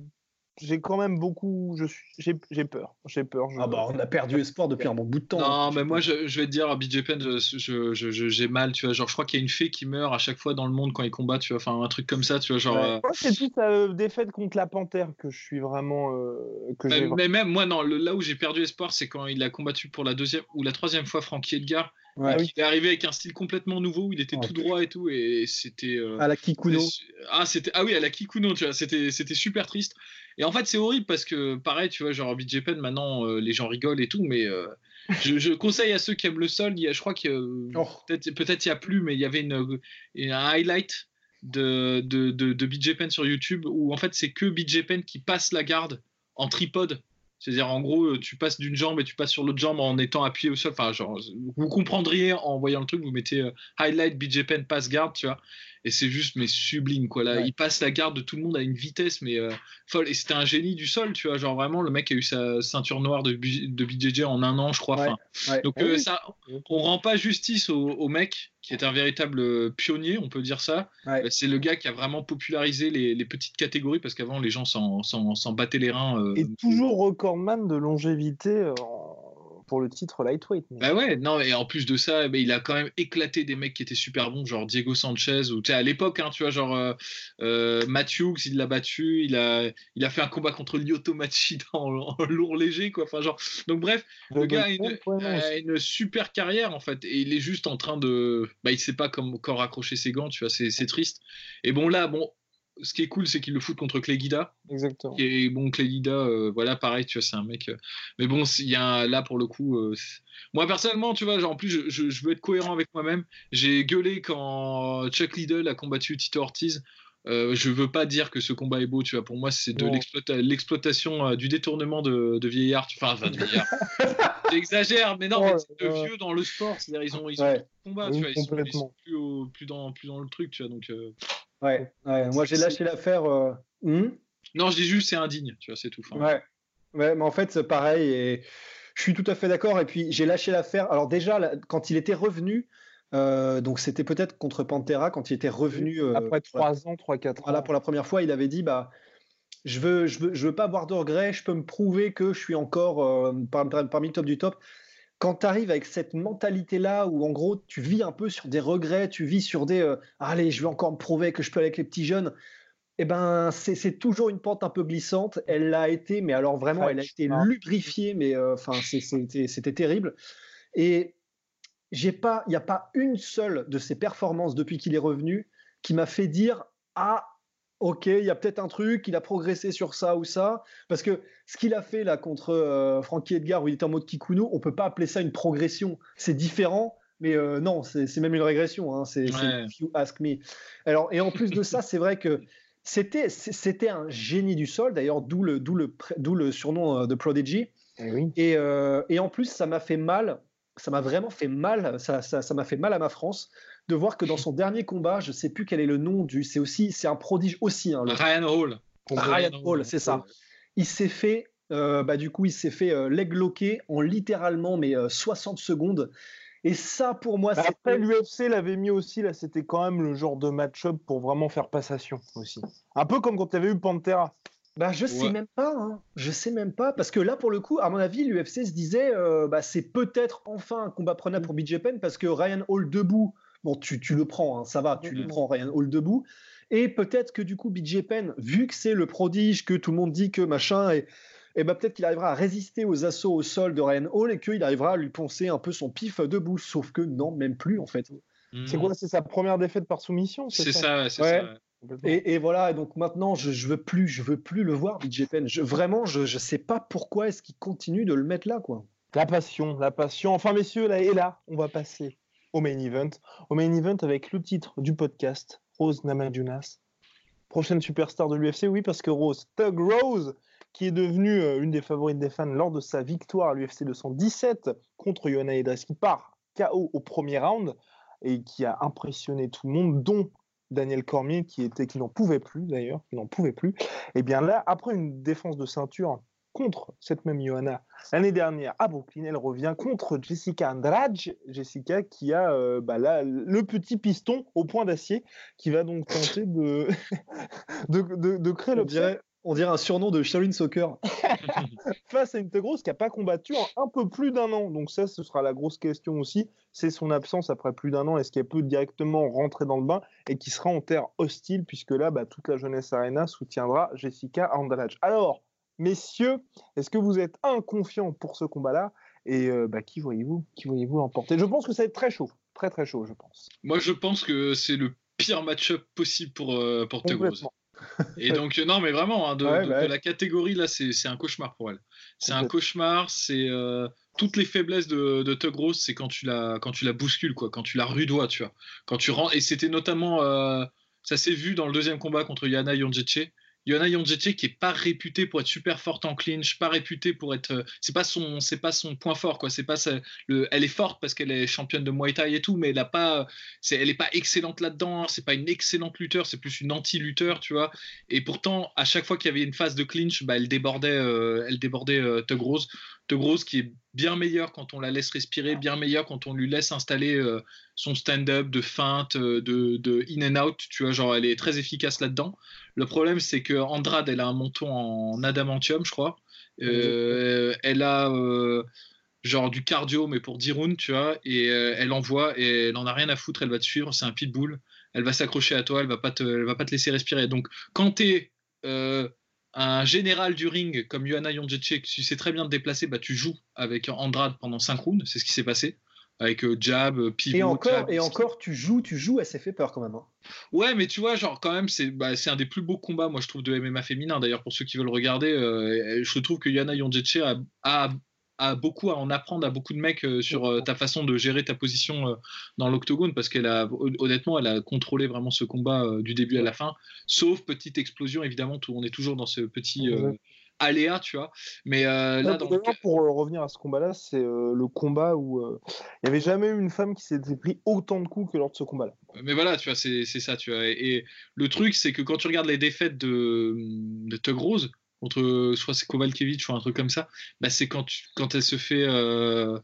j'ai quand même beaucoup. J'ai peur. J'ai peur. Ah bah, on a perdu espoir depuis un bon bout de temps. Non, hein, mais moi, je, vais te dire, BJ Penn, j'ai mal. Tu vois, genre, je crois qu'il y a une fée qui meurt à chaque fois dans le monde quand il combat. Tu vois, enfin, un truc comme ça. Tu vois, genre. Euh, moi, c'est toute sa euh, défaite contre la panthère que je suis vraiment. Euh, que mais, mais, même moi, non. là où j'ai perdu espoir, c'est quand il a combattu pour la deuxième ou la troisième fois Frankie Edgar. Ouais. Il est arrivé avec un style complètement nouveau, il était tout droit et tout, et c'était. à la Kikuno. Ah, c'était ah oui, à la Kikuno, tu vois, c'était super triste. Et en fait, c'est horrible parce que, pareil, tu vois, genre BJ Penn, maintenant, euh, les gens rigolent et tout, mais euh, je, conseille à ceux qui aiment le sol, il y a, je crois que oh. peut-être peut il n'y a plus, mais il y avait une, un highlight de, de, de, de BJ Penn sur YouTube où en fait, c'est que BJ Penn qui passe la garde en tripode. C'est-à-dire, en gros, tu passes d'une jambe et tu passes sur l'autre jambe en étant appuyé au sol. Enfin, genre, vous comprendriez en voyant le truc, vous mettez euh, highlight BJ Penn passe garde, tu vois et c'est juste mais sublime quoi. Là il passe la garde de tout le monde à une vitesse mais euh, folle. Et c'était un génie du sol tu vois. Genre vraiment le mec a eu sa ceinture noire de, de BJJ en un an je crois donc ah euh, ça on rend pas justice au, mec qui est un véritable pionnier on peut dire ça. Euh, c'est le gars qui a vraiment popularisé les, petites catégories parce qu'avant les gens s'en battaient les reins et toujours recordman de longévité pour le titre lightweight. Bah ouais, non, et en plus de ça, bah, il a quand même éclaté des mecs qui étaient super bons, genre Diego Sanchez, ou tu à l'époque, hein, tu vois, genre euh, euh Matthews, il l'a battu, il a, il a fait un combat contre Lyoto Machida en, lourd léger, quoi. Enfin, genre, donc bref, le gars a une, super carrière, en fait, et il est juste en train de. Bah, il sait pas comment encore accrocher ses gants, tu vois, c'est triste. Et bon, là, bon, ce qui est cool, c'est qu'il le fout contre Clay Guida. Exactement. Et bon, Clay Guida, euh, voilà, pareil, tu vois, c'est un mec. Euh, mais bon, il y a là pour le coup. Euh, moi, personnellement, tu vois, genre, en plus, je, veux être cohérent avec moi-même. J'ai gueulé quand Chuck Liddell a combattu Tito Ortiz. je veux pas dire que ce combat est beau, tu vois. Pour moi, c'est de l'exploitation, du détournement de, de vieillards. Enfin, enfin, de vieillards. J'exagère, mais non, c'est de vieux dans le sport. C'est-à-dire, ils ont, ils ont combat, tu vois. Ils sont, plus, plus, dans, plus dans le truc, tu vois. Donc. Ouais, moi j'ai lâché l'affaire. Euh, hmm? Non, je dis juste c'est indigne, tu vois, c'est tout. Ouais. ouais, mais en fait c'est pareil et je suis tout à fait d'accord. Et puis j'ai lâché l'affaire. Alors déjà, quand il était revenu, euh, donc c'était peut-être contre Pantera quand il était revenu. Euh, Après 3 ans, 3-4 ans. Voilà, pour la première fois, il avait dit bah. Je veux, je veux, je veux pas avoir de regrets. Je peux me prouver que je suis encore parmi le top du top quand tu arrives avec cette mentalité-là, où en gros tu vis un peu sur des regrets, tu vis sur des euh, allez, je vais encore me prouver que je peux avec les petits jeunes, eh ben c'est toujours une pente un peu glissante. Elle l'a été, mais alors vraiment, elle a été lubrifiée, mais euh, enfin c'était terrible. Et j'ai pas, il n'y a pas une seule de ses performances depuis qu'il est revenu qui m'a fait dire ah ok, il y a peut-être un truc, il a progressé sur ça ou ça. Parce que ce qu'il a fait là contre euh, Frankie Edgar, où il était en mode Kikuno, on peut pas appeler ça une progression. C'est différent, mais euh, non, c'est même une régression. Hein. C'est you ask me. Alors, et en plus de ça, c'est vrai que c'était c'était un génie du sol, d'ailleurs, d'où le, le, le surnom euh, de Prodigy. Eh et, et, en plus, ça m'a fait mal ça m'a vraiment fait mal. Ça, ça, m'a fait mal à ma France de voir que dans son dernier combat, je sais plus quel est le nom du. C'est aussi, c'est un prodige aussi. Hein, Ryan Hall. Ryan, Hall, c'est ça. Il s'est fait, euh, bah du coup, il s'est fait euh, leg locker en littéralement mais 60 secondes. Et ça, pour moi, bah, Après, l'UFC l'avait mis aussi, là, c'était quand même le genre de match-up pour vraiment faire passation aussi. Un peu comme quand tu avais eu Pantera. Bah, je sais même pas. Hein. Je sais même pas. Parce que là, pour le coup, à mon avis, l'UFC se disait euh, bah, c'est peut-être enfin un combat prenable pour BJ Penn parce que Ryan Hall debout, bon, tu, tu le prends, hein, ça va, tu le prends, Ryan Hall debout. Et peut-être que du coup, BJ Penn, vu que c'est le prodige, que tout le monde dit que machin, et, et bah, peut-être qu'il arrivera à résister aux assauts au sol de Ryan Hall et qu'il arrivera à lui poncer un peu son pif debout. Sauf que non, même plus en fait. C'est quoi C'est sa première défaite par soumission C'est ça, c'est ça. Et, voilà, donc maintenant, je, je veux plus, je veux plus le voir, BJ Penn. Je, vraiment, je, je sais pas pourquoi est-ce qu'il continue de le mettre là, quoi. La passion, la passion. Enfin, messieurs, là et là, on va passer au main event. Au main event avec le titre du podcast, Rose Namajunas. Prochaine superstar de l'UFC, oui, parce que Rose, Tug Rose, qui est devenue euh, une des favorites des fans lors de sa victoire à l'UFC 217 contre Johanna Edres, qui part KO au premier round et qui a impressionné tout le monde, dont Daniel Cormier, qui, était, qui n'en pouvait plus d'ailleurs, qui n'en pouvait plus. Et bien là, après une défense de ceinture contre cette même Johanna l'année dernière à Brooklyn, elle revient contre Jessica Andrade, Jessica qui a euh, bah là, le petit piston au point d'acier, qui va donc tenter de, de, de, créer le on dirait un surnom de Shaolin Soccer. Face à une grosse qui n'a pas combattu en un peu plus d'un an. Donc ça, ce sera la grosse question aussi. C'est son absence après plus d'un an. Est-ce qu'elle peut directement rentrer dans le bain et qui sera en terre hostile puisque là, bah, toute la jeunesse Arena soutiendra Jessica Andalaj. Alors, messieurs, est-ce que vous êtes inconfiants pour ce combat-là? Et euh, bah, qui voyez-vous? Qui voyez-vous emporter? Je pense que ça va être très chaud. Très très chaud, je pense. Moi, je pense que c'est le pire match-up possible pour, euh, pour et donc, non, mais vraiment, hein, de, bah la catégorie, là, c'est un cauchemar pour elle. C'est un cauchemar, c'est euh, toutes les faiblesses de, de Tug Rose, c'est quand tu la quand tu la bouscules, quoi, quand tu la rudois, tu vois. Quand tu rends, et c'était notamment, euh, ça s'est vu dans le deuxième combat contre Yana Yonjeche, Yona Yonjeche qui est pas réputée pour être super forte en clinch, pas réputée pour être, euh, c'est pas son, c'est pas son point fort quoi. C'est pas le, elle est forte parce qu'elle est championne de Muay Thai et tout, mais elle a pas, c'est, elle est pas excellente là-dedans. Hein. C'est pas une excellente lutteur, c'est plus une anti-lutteur, tu vois. Et pourtant, à chaque fois qu'il y avait une phase de clinch, bah, elle débordait, euh, elle débordait euh, Tug Rose. Tug Rose qui est bien meilleur quand on la laisse respirer, bien meilleur quand on lui laisse installer euh, son stand-up de feinte, euh, de, in and out. Tu vois, genre, elle est très efficace là-dedans. Le problème, c'est que Andrade, elle a un menton en adamantium, je crois. Euh, elle a genre du cardio, mais pour 10 rounds, tu vois, et elle envoie et elle en a rien à foutre. Elle va te suivre, c'est un pitbull. Elle va s'accrocher à toi, elle va pas te, va pas te laisser respirer. Donc, quand tu es un général du ring comme Johanna Jędrzejczyk, tu sais très bien te déplacer, bah, tu joues avec Andrade pendant 5 rounds, c'est ce qui s'est passé. Avec euh, jab, euh, pivot. Et encore, et encore tu joues, tu joues, elle s'est fait peur quand même. Hein. Ouais, mais tu vois, genre, quand même, c'est bah, un des plus beaux combats, moi, je trouve, de MMA féminin. D'ailleurs, pour ceux qui veulent regarder, euh, je trouve que Johanna Jędrzejczyk a, a a beaucoup à en apprendre à beaucoup de mecs euh, sur euh, ta façon de gérer ta position euh, dans l'octogone parce qu'elle a honnêtement elle a contrôlé vraiment ce combat du début à la fin. Sauf petite explosion évidemment on est toujours dans ce petit aléa tu vois. Mais là pour revenir à ce combat là c'est le combat où il n'y avait jamais eu une femme qui s'était pris autant de coups que lors de ce combat là mais voilà tu vois c'est ça tu vois. Et, le truc c'est que quand tu regardes les défaites de, de Tug Rose contre, je crois c'est Kovalkiewicz ou un truc comme ça, bah c'est quand, quand elle se fait euh,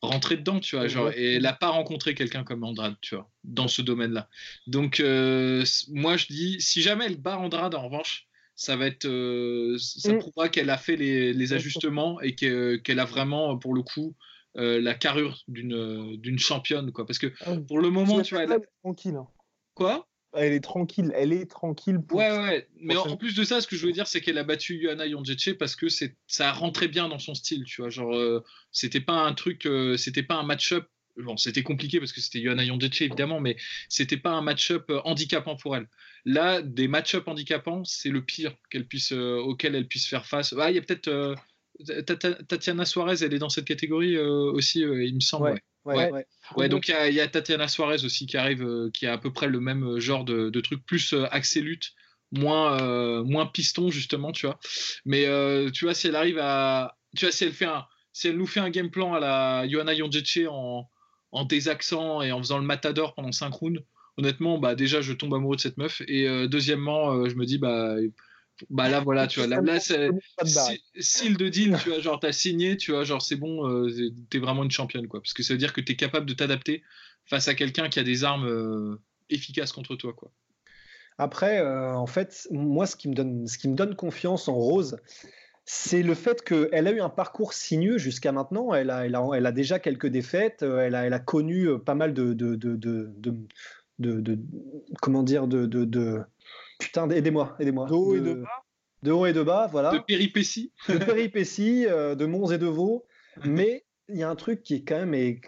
rentrer dedans, tu vois, genre, et elle n'a pas rencontré quelqu'un comme Andrade, tu vois, dans ce domaine-là. Donc, euh, moi, je dis, si jamais elle bat Andrade, en revanche, ça va être, euh, ça mm. prouvera qu'elle a fait les, les ajustements et qu'elle a vraiment, pour le coup, la carrure d'une championne, quoi. Parce que ah pour le moment, tu vois, elle... tranquille. Hein. Quoi? Elle est tranquille, elle est tranquille. Pour ouais, ouais, mais en, plus de ça, ce que je veux dire, c'est qu'elle a battu Johanna Yonjeche parce que ça rentrait bien dans son style, tu vois. Genre, euh, c'était pas un truc, euh, c'était pas un match-up. Bon, c'était compliqué parce que c'était Johanna Yonjeche, évidemment, mais c'était pas un match-up euh, handicapant pour elle. Là, des match-up handicapants, c'est le pire qu'elle puisse, auquel elle puisse faire face. Ah, il y a peut-être. Tatiana Suarez, elle est dans cette catégorie aussi, il me semble. Ouais. Ouais, ouais. donc il y, a Tatiana Suarez aussi qui arrive, euh, qui a à peu près le même euh, genre de, de truc, plus euh, axé lutte, moins, moins piston justement, tu vois. Mais tu vois, si elle arrive à. Tu vois, si elle fait un. si elle nous fait un game plan à la Johanna Jonjice en, en désaxant et en faisant le matador pendant 5 rounds, honnêtement, bah, déjà, je tombe amoureux de cette meuf. Et deuxièmement, je me dis, bah, bah là, voilà, tu vois, là, là c'est de deal, tu vois, genre, t'as signé, tu vois, genre, c'est bon, euh, t'es vraiment une championne, quoi. Parce que ça veut dire que t'es capable de t'adapter face à quelqu'un qui a des armes efficaces contre toi, quoi. Après, en fait, moi, ce qui me donne, ce qui me donne confiance en Rose, c'est le fait qu'elle a eu un parcours sinueux jusqu'à maintenant. Elle a, elle, a, elle a, déjà quelques défaites. Elle a, elle a connu pas mal de, de, de, de, comment dire de, putain aidez-moi aidez-moi. De haut et de bas. de haut et de bas voilà. De péripéties. De péripéties euh, de mons et de veaux mais il y a un truc qui est quand même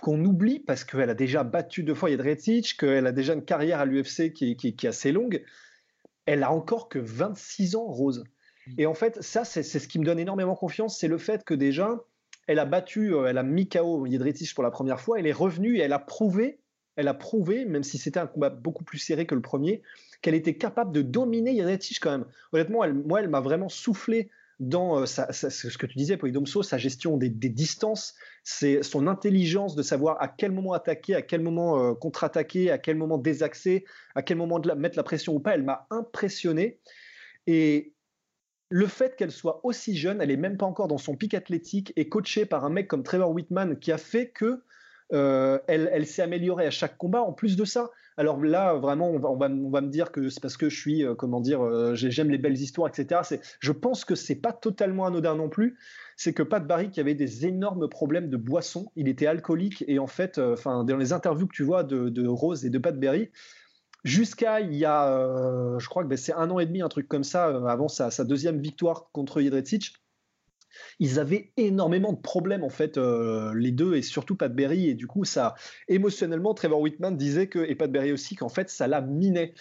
qu'on oublie parce qu'elle a déjà battu deux fois Jedrzejczyk qu'elle a déjà une carrière à l'UFC qui, qui, qui, est assez longue. Elle a encore que 26 ans Rose. Mm. et en fait ça c'est ce qui me donne énormément confiance c'est le fait que déjà elle a battu euh, elle a mis KO Jedrzejczyk pour la première fois elle est revenue et elle a prouvé elle a prouvé, même si c'était un combat beaucoup plus serré que le premier, qu'elle était capable de dominer Janetich quand même. Honnêtement, elle, moi, elle m'a vraiment soufflé dans euh, ce que tu disais, Polydomso, sa gestion des, distances, c'est son intelligence de savoir à quel moment attaquer, à quel moment euh, contre-attaquer, à quel moment désaxer, à quel moment de mettre la pression ou pas. Elle m'a impressionné. Et le fait qu'elle soit aussi jeune, elle est même pas encore dans son pic athlétique et coachée par un mec comme Trevor Whitman qui a fait que euh, elle, s'est améliorée à chaque combat. En plus de ça, alors là, vraiment, on va, me dire que c'est parce que je suis, euh, comment dire, euh, j'aime les belles histoires, etc. Je pense que c'est pas totalement anodin non plus. C'est que Pat Barry qui avait des énormes problèmes de boisson, il était alcoolique et en fait, enfin, dans les interviews que tu vois de, Rose et de Pat Barry, jusqu'à il y a, je crois que ben, c'est un an et demi, un truc comme ça, avant sa, sa deuxième victoire contre Jedrzejczyk ils avaient énormément de problèmes en fait euh, les deux et surtout Pat Berry et du coup ça émotionnellement Trevor Whitman disait que et Pat Berry aussi qu'en fait ça la minait.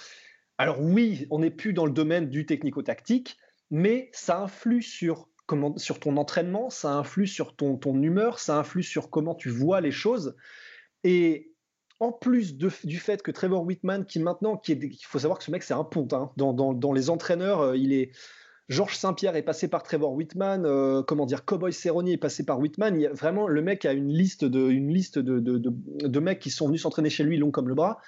Alors oui, on n'est plus dans le domaine du technico-tactique, mais ça influe sur comment sur ton entraînement, ça influe sur ton ton humeur, ça influe sur comment tu vois les choses et en plus du fait que Trevor Whitman, qui maintenant, qui est, il faut savoir que ce mec c'est un pont, hein, dans, dans, dans, les entraîneurs, euh, il est, Georges Saint-Pierre est passé par Trevor Whitman, euh, comment dire, Cowboy Cerrone est passé par Whitman. Vraiment, le mec a une liste de, une liste de, mecs qui sont venus s'entraîner chez lui, long comme le bras.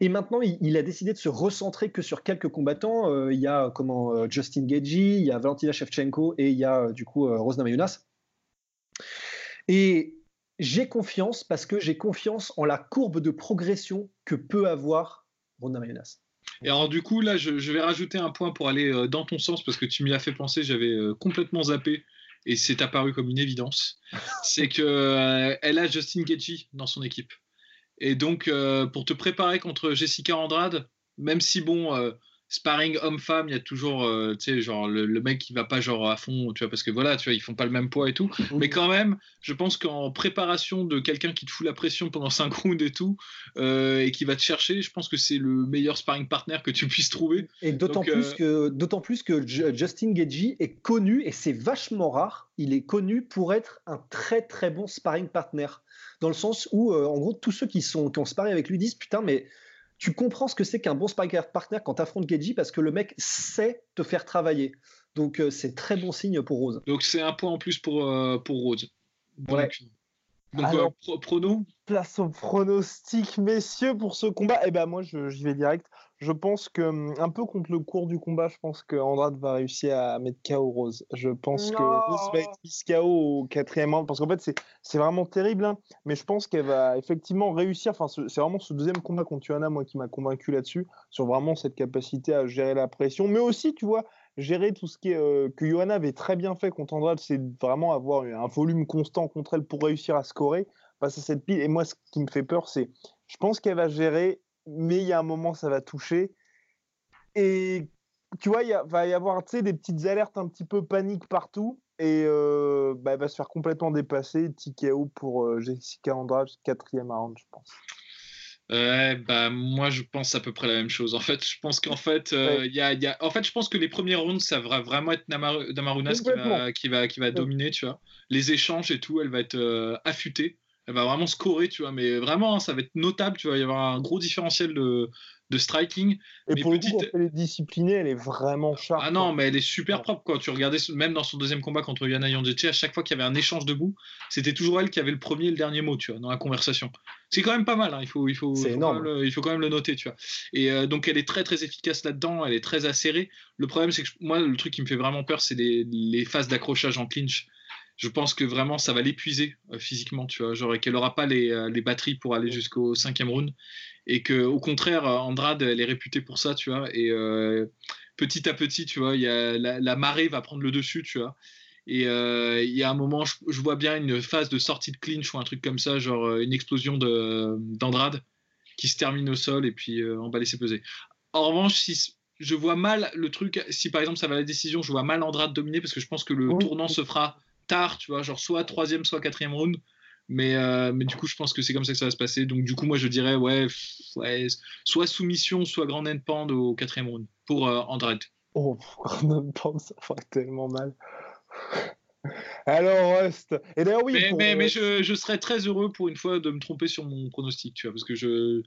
Et maintenant, il, a décidé de se recentrer que sur quelques combattants. Euh, il y a comment euh, Justin Gagey, il y a Valentina Shevchenko et il y a du coup Rosna Mayunas. Et j'ai confiance parce que j'ai confiance en la courbe de progression que peut avoir Rosna Mayunas. Et alors du coup, là, je, vais rajouter un point pour aller euh, dans ton sens, parce que tu m'y as fait penser, j'avais euh, complètement zappé, et c'est apparu comme une évidence. c'est qu'elle euh, elle a Justin Gaethje dans son équipe. Et donc, pour te préparer contre Jessica Andrade, même si, bon, sparring homme-femme, il y a toujours, euh, tu sais, genre le, mec qui va pas genre à fond, tu vois, parce que voilà, tu vois, ils font pas le même poids et tout. Mais quand même, je pense qu'en préparation de quelqu'un qui te fout la pression pendant 5 rounds et tout, euh, et qui va te chercher, je pense que c'est le meilleur sparring partner que tu puisses trouver. Et d'autant plus euh, que, d'autant plus que Justin Gagey est connu et c'est vachement rare. Il est connu pour être un très très bon sparring partner, dans le sens où, en gros, tous ceux qui sont qui ont sparé avec lui disent putain mais tu comprends ce que c'est qu'un bon sparring partner quand tu affrontes Geji parce que le mec sait te faire travailler. Donc euh, c'est très bon signe pour Rose. Donc c'est un point en plus pour, euh, pour Rose. Donc, donc euh, prono? Place au pronostic, messieurs, pour ce combat. Eh ben moi, j'y vais direct. Je pense que, hum, un peu contre le cours du combat, je pense que Andrade va réussir à mettre KO Rose. Je pense que Rose va être mise KO au quatrième round, parce qu'en fait, c'est vraiment terrible, hein. mais je pense qu'elle va effectivement réussir. Enfin, c'est vraiment ce deuxième combat contre Tuana, moi, qui m'a convaincu là-dessus, sur vraiment cette capacité à gérer la pression, mais aussi, tu vois, gérer tout ce qui est, euh, que Johanna avait très bien fait contre Andrade, c'est vraiment avoir un volume constant contre elle pour réussir à scorer face à cette pile. Et moi, ce qui me fait peur, c'est, je pense qu'elle va gérer mais il y a un moment, ça va toucher. Et tu vois, il va y avoir des petites alertes un petit peu panique partout. Et euh, bah, elle va se faire complètement dépasser. TKO pour euh, Jessica Andrade, quatrième round, je pense. Ouais, bah moi je pense à peu près la même chose. En fait, je pense qu'en fait, euh, y a, y a... en fait, je pense que les premiers rounds, ça va vraiment être Namarunas qui va, qui va, qui va dominer, tu vois. Les échanges et tout, elle va être affûtée elle va vraiment scorer, tu vois, mais vraiment, hein, ça va être notable, tu vois, il va y avoir un gros différentiel de, de striking. Et mais pour le petite- coup, quand elle est disciplinée, elle est vraiment sharp. Ah non, mais elle est super propre. Quand tu regardais, même dans son deuxième combat contre Yana Yandjeche, à chaque fois qu'il y avait un échange debout, c'était toujours elle qui avait le premier et le dernier mot, tu vois, dans la conversation. C'est quand même pas mal. hein, Il faut, il faut, le- il faut quand même le noter, tu vois. Et euh, donc elle est très très efficace là-dedans. Elle est très acérée. Le problème, c'est que moi, le truc qui me fait vraiment peur, c'est les, les phases d'accrochage en clinch. Je pense que vraiment ça va l'épuiser euh, physiquement, tu vois, genre qu'elle aura pas les, euh, les batteries pour aller jusqu'au cinquième round et que au contraire euh, Andrade elle est réputée pour ça, tu vois, et euh, petit à petit, tu vois, il y a la, la marée va prendre le dessus, tu vois. Et il y a un moment, je, je vois bien une phase de sortie de clinch ou un truc comme ça, genre une explosion de- d'Andrade qui se termine au sol et puis en bas laisser peser. En revanche, si je vois mal le truc, si par exemple ça va à la décision, je vois mal Andrade dominer parce que je pense que le Oui. tournant se fera tard, tu vois, genre soit troisième, soit quatrième round. Mais, euh, mais du coup, je pense que c'est comme ça que ça va se passer. Donc, du coup, moi, je dirais, ouais, ouais soit soumission, soit grand end pound au quatrième round pour euh, Andrade. Oh, Gordon Pound, ça ferait tellement mal. Alors, Rust. Et d'ailleurs, oui. mais, pour, mais, euh, mais je, je serais très heureux pour une fois de me tromper sur mon pronostic, tu vois, parce que je.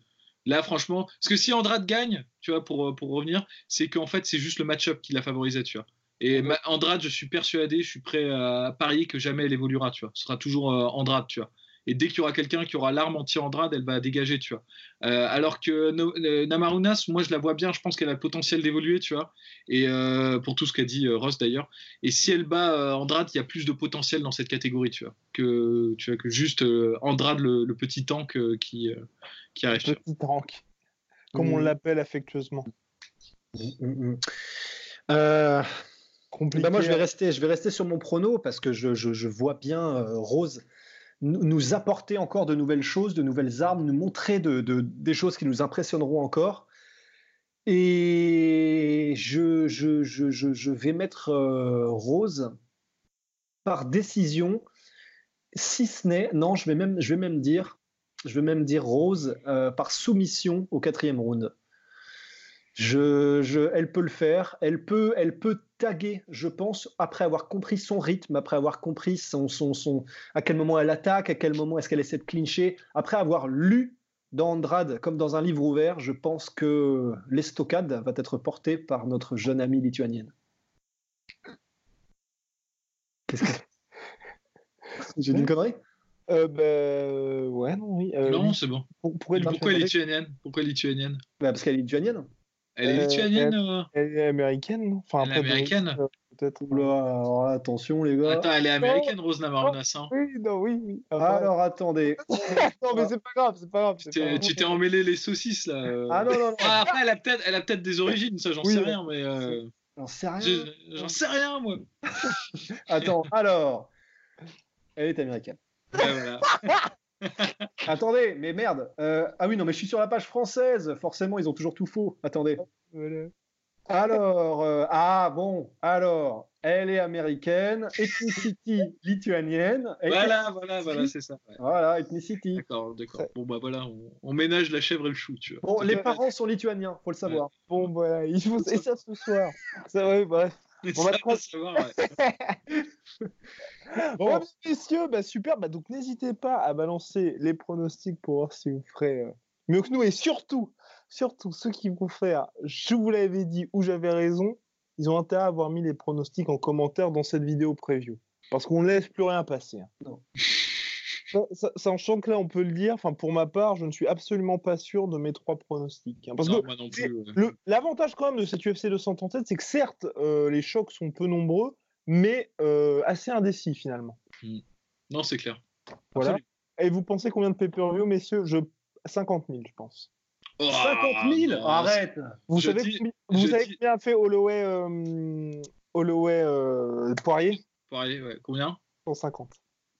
Là, franchement, parce que si Andrade gagne, tu vois, pour, pour revenir, c'est qu'en fait, c'est juste le match-up qui l'a favorisé, tu vois. Et Andrade, je suis persuadé, je suis prêt à parier que jamais elle évoluera, tu vois. Ce sera toujours euh, Andrade, tu vois. Et dès qu'il y aura quelqu'un qui aura l'arme anti-Andrade, elle va dégager, tu vois. Euh, alors que No- euh, Namarunas, moi, je la vois bien, je pense qu'elle a le potentiel d'évoluer, tu vois. Et euh, pour tout ce qu'a dit euh, Ross d'ailleurs. Et si elle bat euh, Andrade, il y a plus de potentiel dans cette catégorie, tu vois, que, tu vois, que juste euh, Andrade, le, le petit tank euh, qui, euh, qui arrive. vois. Petit tank, comme on Mm. l'appelle affectueusement. Mm, mm. Euh, Bah moi, je vais, rester, je vais rester sur mon prono parce que je, je- vois bien euh, Rose nous, apporter encore de nouvelles choses, de nouvelles armes, nous montrer de, de- des choses qui nous impressionneront encore. Et je, je, je, je, vais mettre euh, Rose par décision, si ce n'est, non, je vais même, je vais même dire, je vais même dire Rose euh, par soumission au quatrième round. Je- elle peut le faire, elle peut, elle peut taguer, je pense, après avoir compris son rythme, après avoir compris son, son, son, à quel moment elle attaque, à quel moment est-ce qu'elle essaie de clincher, après avoir lu dans Andrade comme dans un livre ouvert, je pense que l'estocade va être portée par notre jeune amie lituanienne. Qu'est-ce que j'ai dit une connerie? Euh, bah, ouais, non, oui. euh, non, oui. c'est bon. Pour- pourquoi pourquoi est lituanienne? Pourquoi lituanienne? Bah, Parce qu'elle est lituanienne. Elle est Euh, lituanienne euh Elle est américaine, non? Enfin, Elle est américaine Peut-être. Oula, attention les gars. Attends, elle est américaine, Rose Namarunas. hein. Oui, non, oui, oui. Alors attendez. non, mais c'est pas grave, c'est pas grave. Tu t'es- emmêlé les saucisses là. euh. Ah non, non, non, Ah, après, elle a peut-être elle a peut-être des origines, ça, j'en Oui, sais rien, mais. euh, j'en sais rien. je- J'en sais rien, moi. Attends, alors. Elle est américaine. Ouais, voilà. Attendez, mais merde. euh, ah oui, non, mais je suis sur la page française. Forcément, ils ont toujours tout faux. Attendez. Voilà. Alors, euh, ah bon, alors, elle est américaine, ethnicity lituanienne. Voilà, voilà, voilà, c'est ça. ouais. Voilà, ethnicity. D'accord, d'accord. Bon, bah voilà, on, on ménage la chèvre et le chou, tu vois. Bon, les parents sont lituaniens, faut le savoir. Bon, voilà, il faut... et ça ce soir. Ça, ouais, bref. Mais On va ça, te prendre- savoir, ouais. Bon, ouais, messieurs, bah, super. Bah, donc, n'hésitez pas à balancer les pronostics pour voir si vous ferez euh, mieux que nous. Et surtout, surtout, ceux qui vont faire, je vous l'avais dit ou j'avais raison, ils ont intérêt à avoir mis les pronostics en commentaire dans cette vidéo preview. Parce qu'on ne laisse plus rien passer. hein. Non. Sachant que là, on peut le dire, enfin, pour ma part, je ne suis absolument pas sûr de mes trois pronostics. hein. parce Non, que moi non c'est- plus. ouais. le- L'avantage quand même de cette UFC 237, c'est que certes, euh, les chocs sont peu nombreux, mais euh, assez indécis finalement. Non, c'est clair. Voilà. Absolument. Et vous pensez combien de pay-per-view, messieurs? Je... 50 000, je pense. Oh, 50 000 non, Arrête Vous Je savez, dis- combien- vous savez dis- combien a fait Holloway, euh, Holloway euh, Poirier? Pareil, ouais. Combien? 150.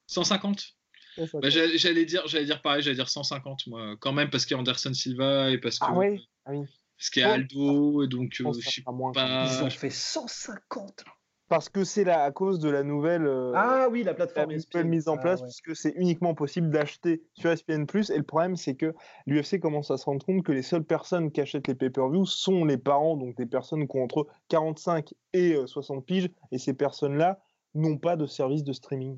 150 150. Bah, j'allais dire, j'allais dire pareil, j'allais dire 150 moi, quand même parce qu'il y a Anderson Silva et parce que ah oui, ah oui. parce qu'il y a Aldo et donc Je euh, que je sais pas. Ils ont fait 150. Parce que c'est là, à cause de la nouvelle, euh, Ah oui, la la plateforme nouvelle ESPN. mise en Ah place, ouais. puisque c'est uniquement possible d'acheter sur ESPN+. Et le problème, c'est que l'UFC commence à se rendre compte que les seules personnes qui achètent les pay-per-views sont les parents, donc des personnes qui ont entre 45 et euh, 60 piges, et ces personnes-là n'ont pas de service de streaming.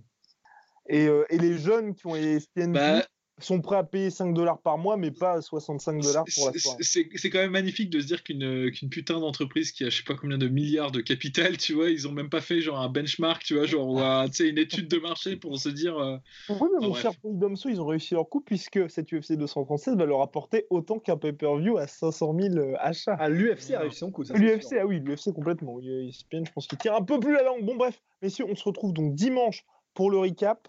Et, euh, et les jeunes qui ont ESPN+, Bah, sont prêts à payer 5 dollars par mois, mais pas 65 dollars pour la soirée. C'est quand même magnifique de se dire qu'une putain d'entreprise qui a je sais pas combien de milliards de capital, tu vois, ils ont même pas fait genre un benchmark, tu vois, genre tu sais une étude de marché pour se dire. Euh, oui, mais mon cher Domso, ils ont réussi leur coup puisque cette UFC 236 va leur apporter autant qu'un pay-per-view à 500 000 euh, achats. Ah, l'UFC a réussi son coup. L'UFC, ah oui, l'UFC complètement. je pense qu'il tire un peu plus la langue. Bon, bref, messieurs, on se retrouve donc dimanche pour le recap.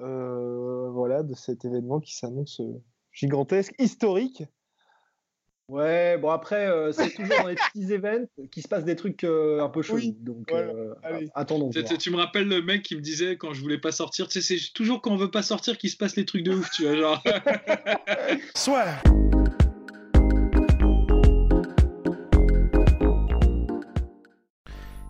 Euh, voilà, de cet événement qui s'annonce euh, gigantesque, historique. Ouais, bon après, euh, c'est toujours dans les petits événements qui se passent des trucs un peu chauds. donc, attendons. Tu me rappelles le mec qui me disait quand je voulais pas sortir, tu sais, c'est toujours quand on veut pas sortir qu'il se passe les trucs de ouf, tu vois, genre. Soit.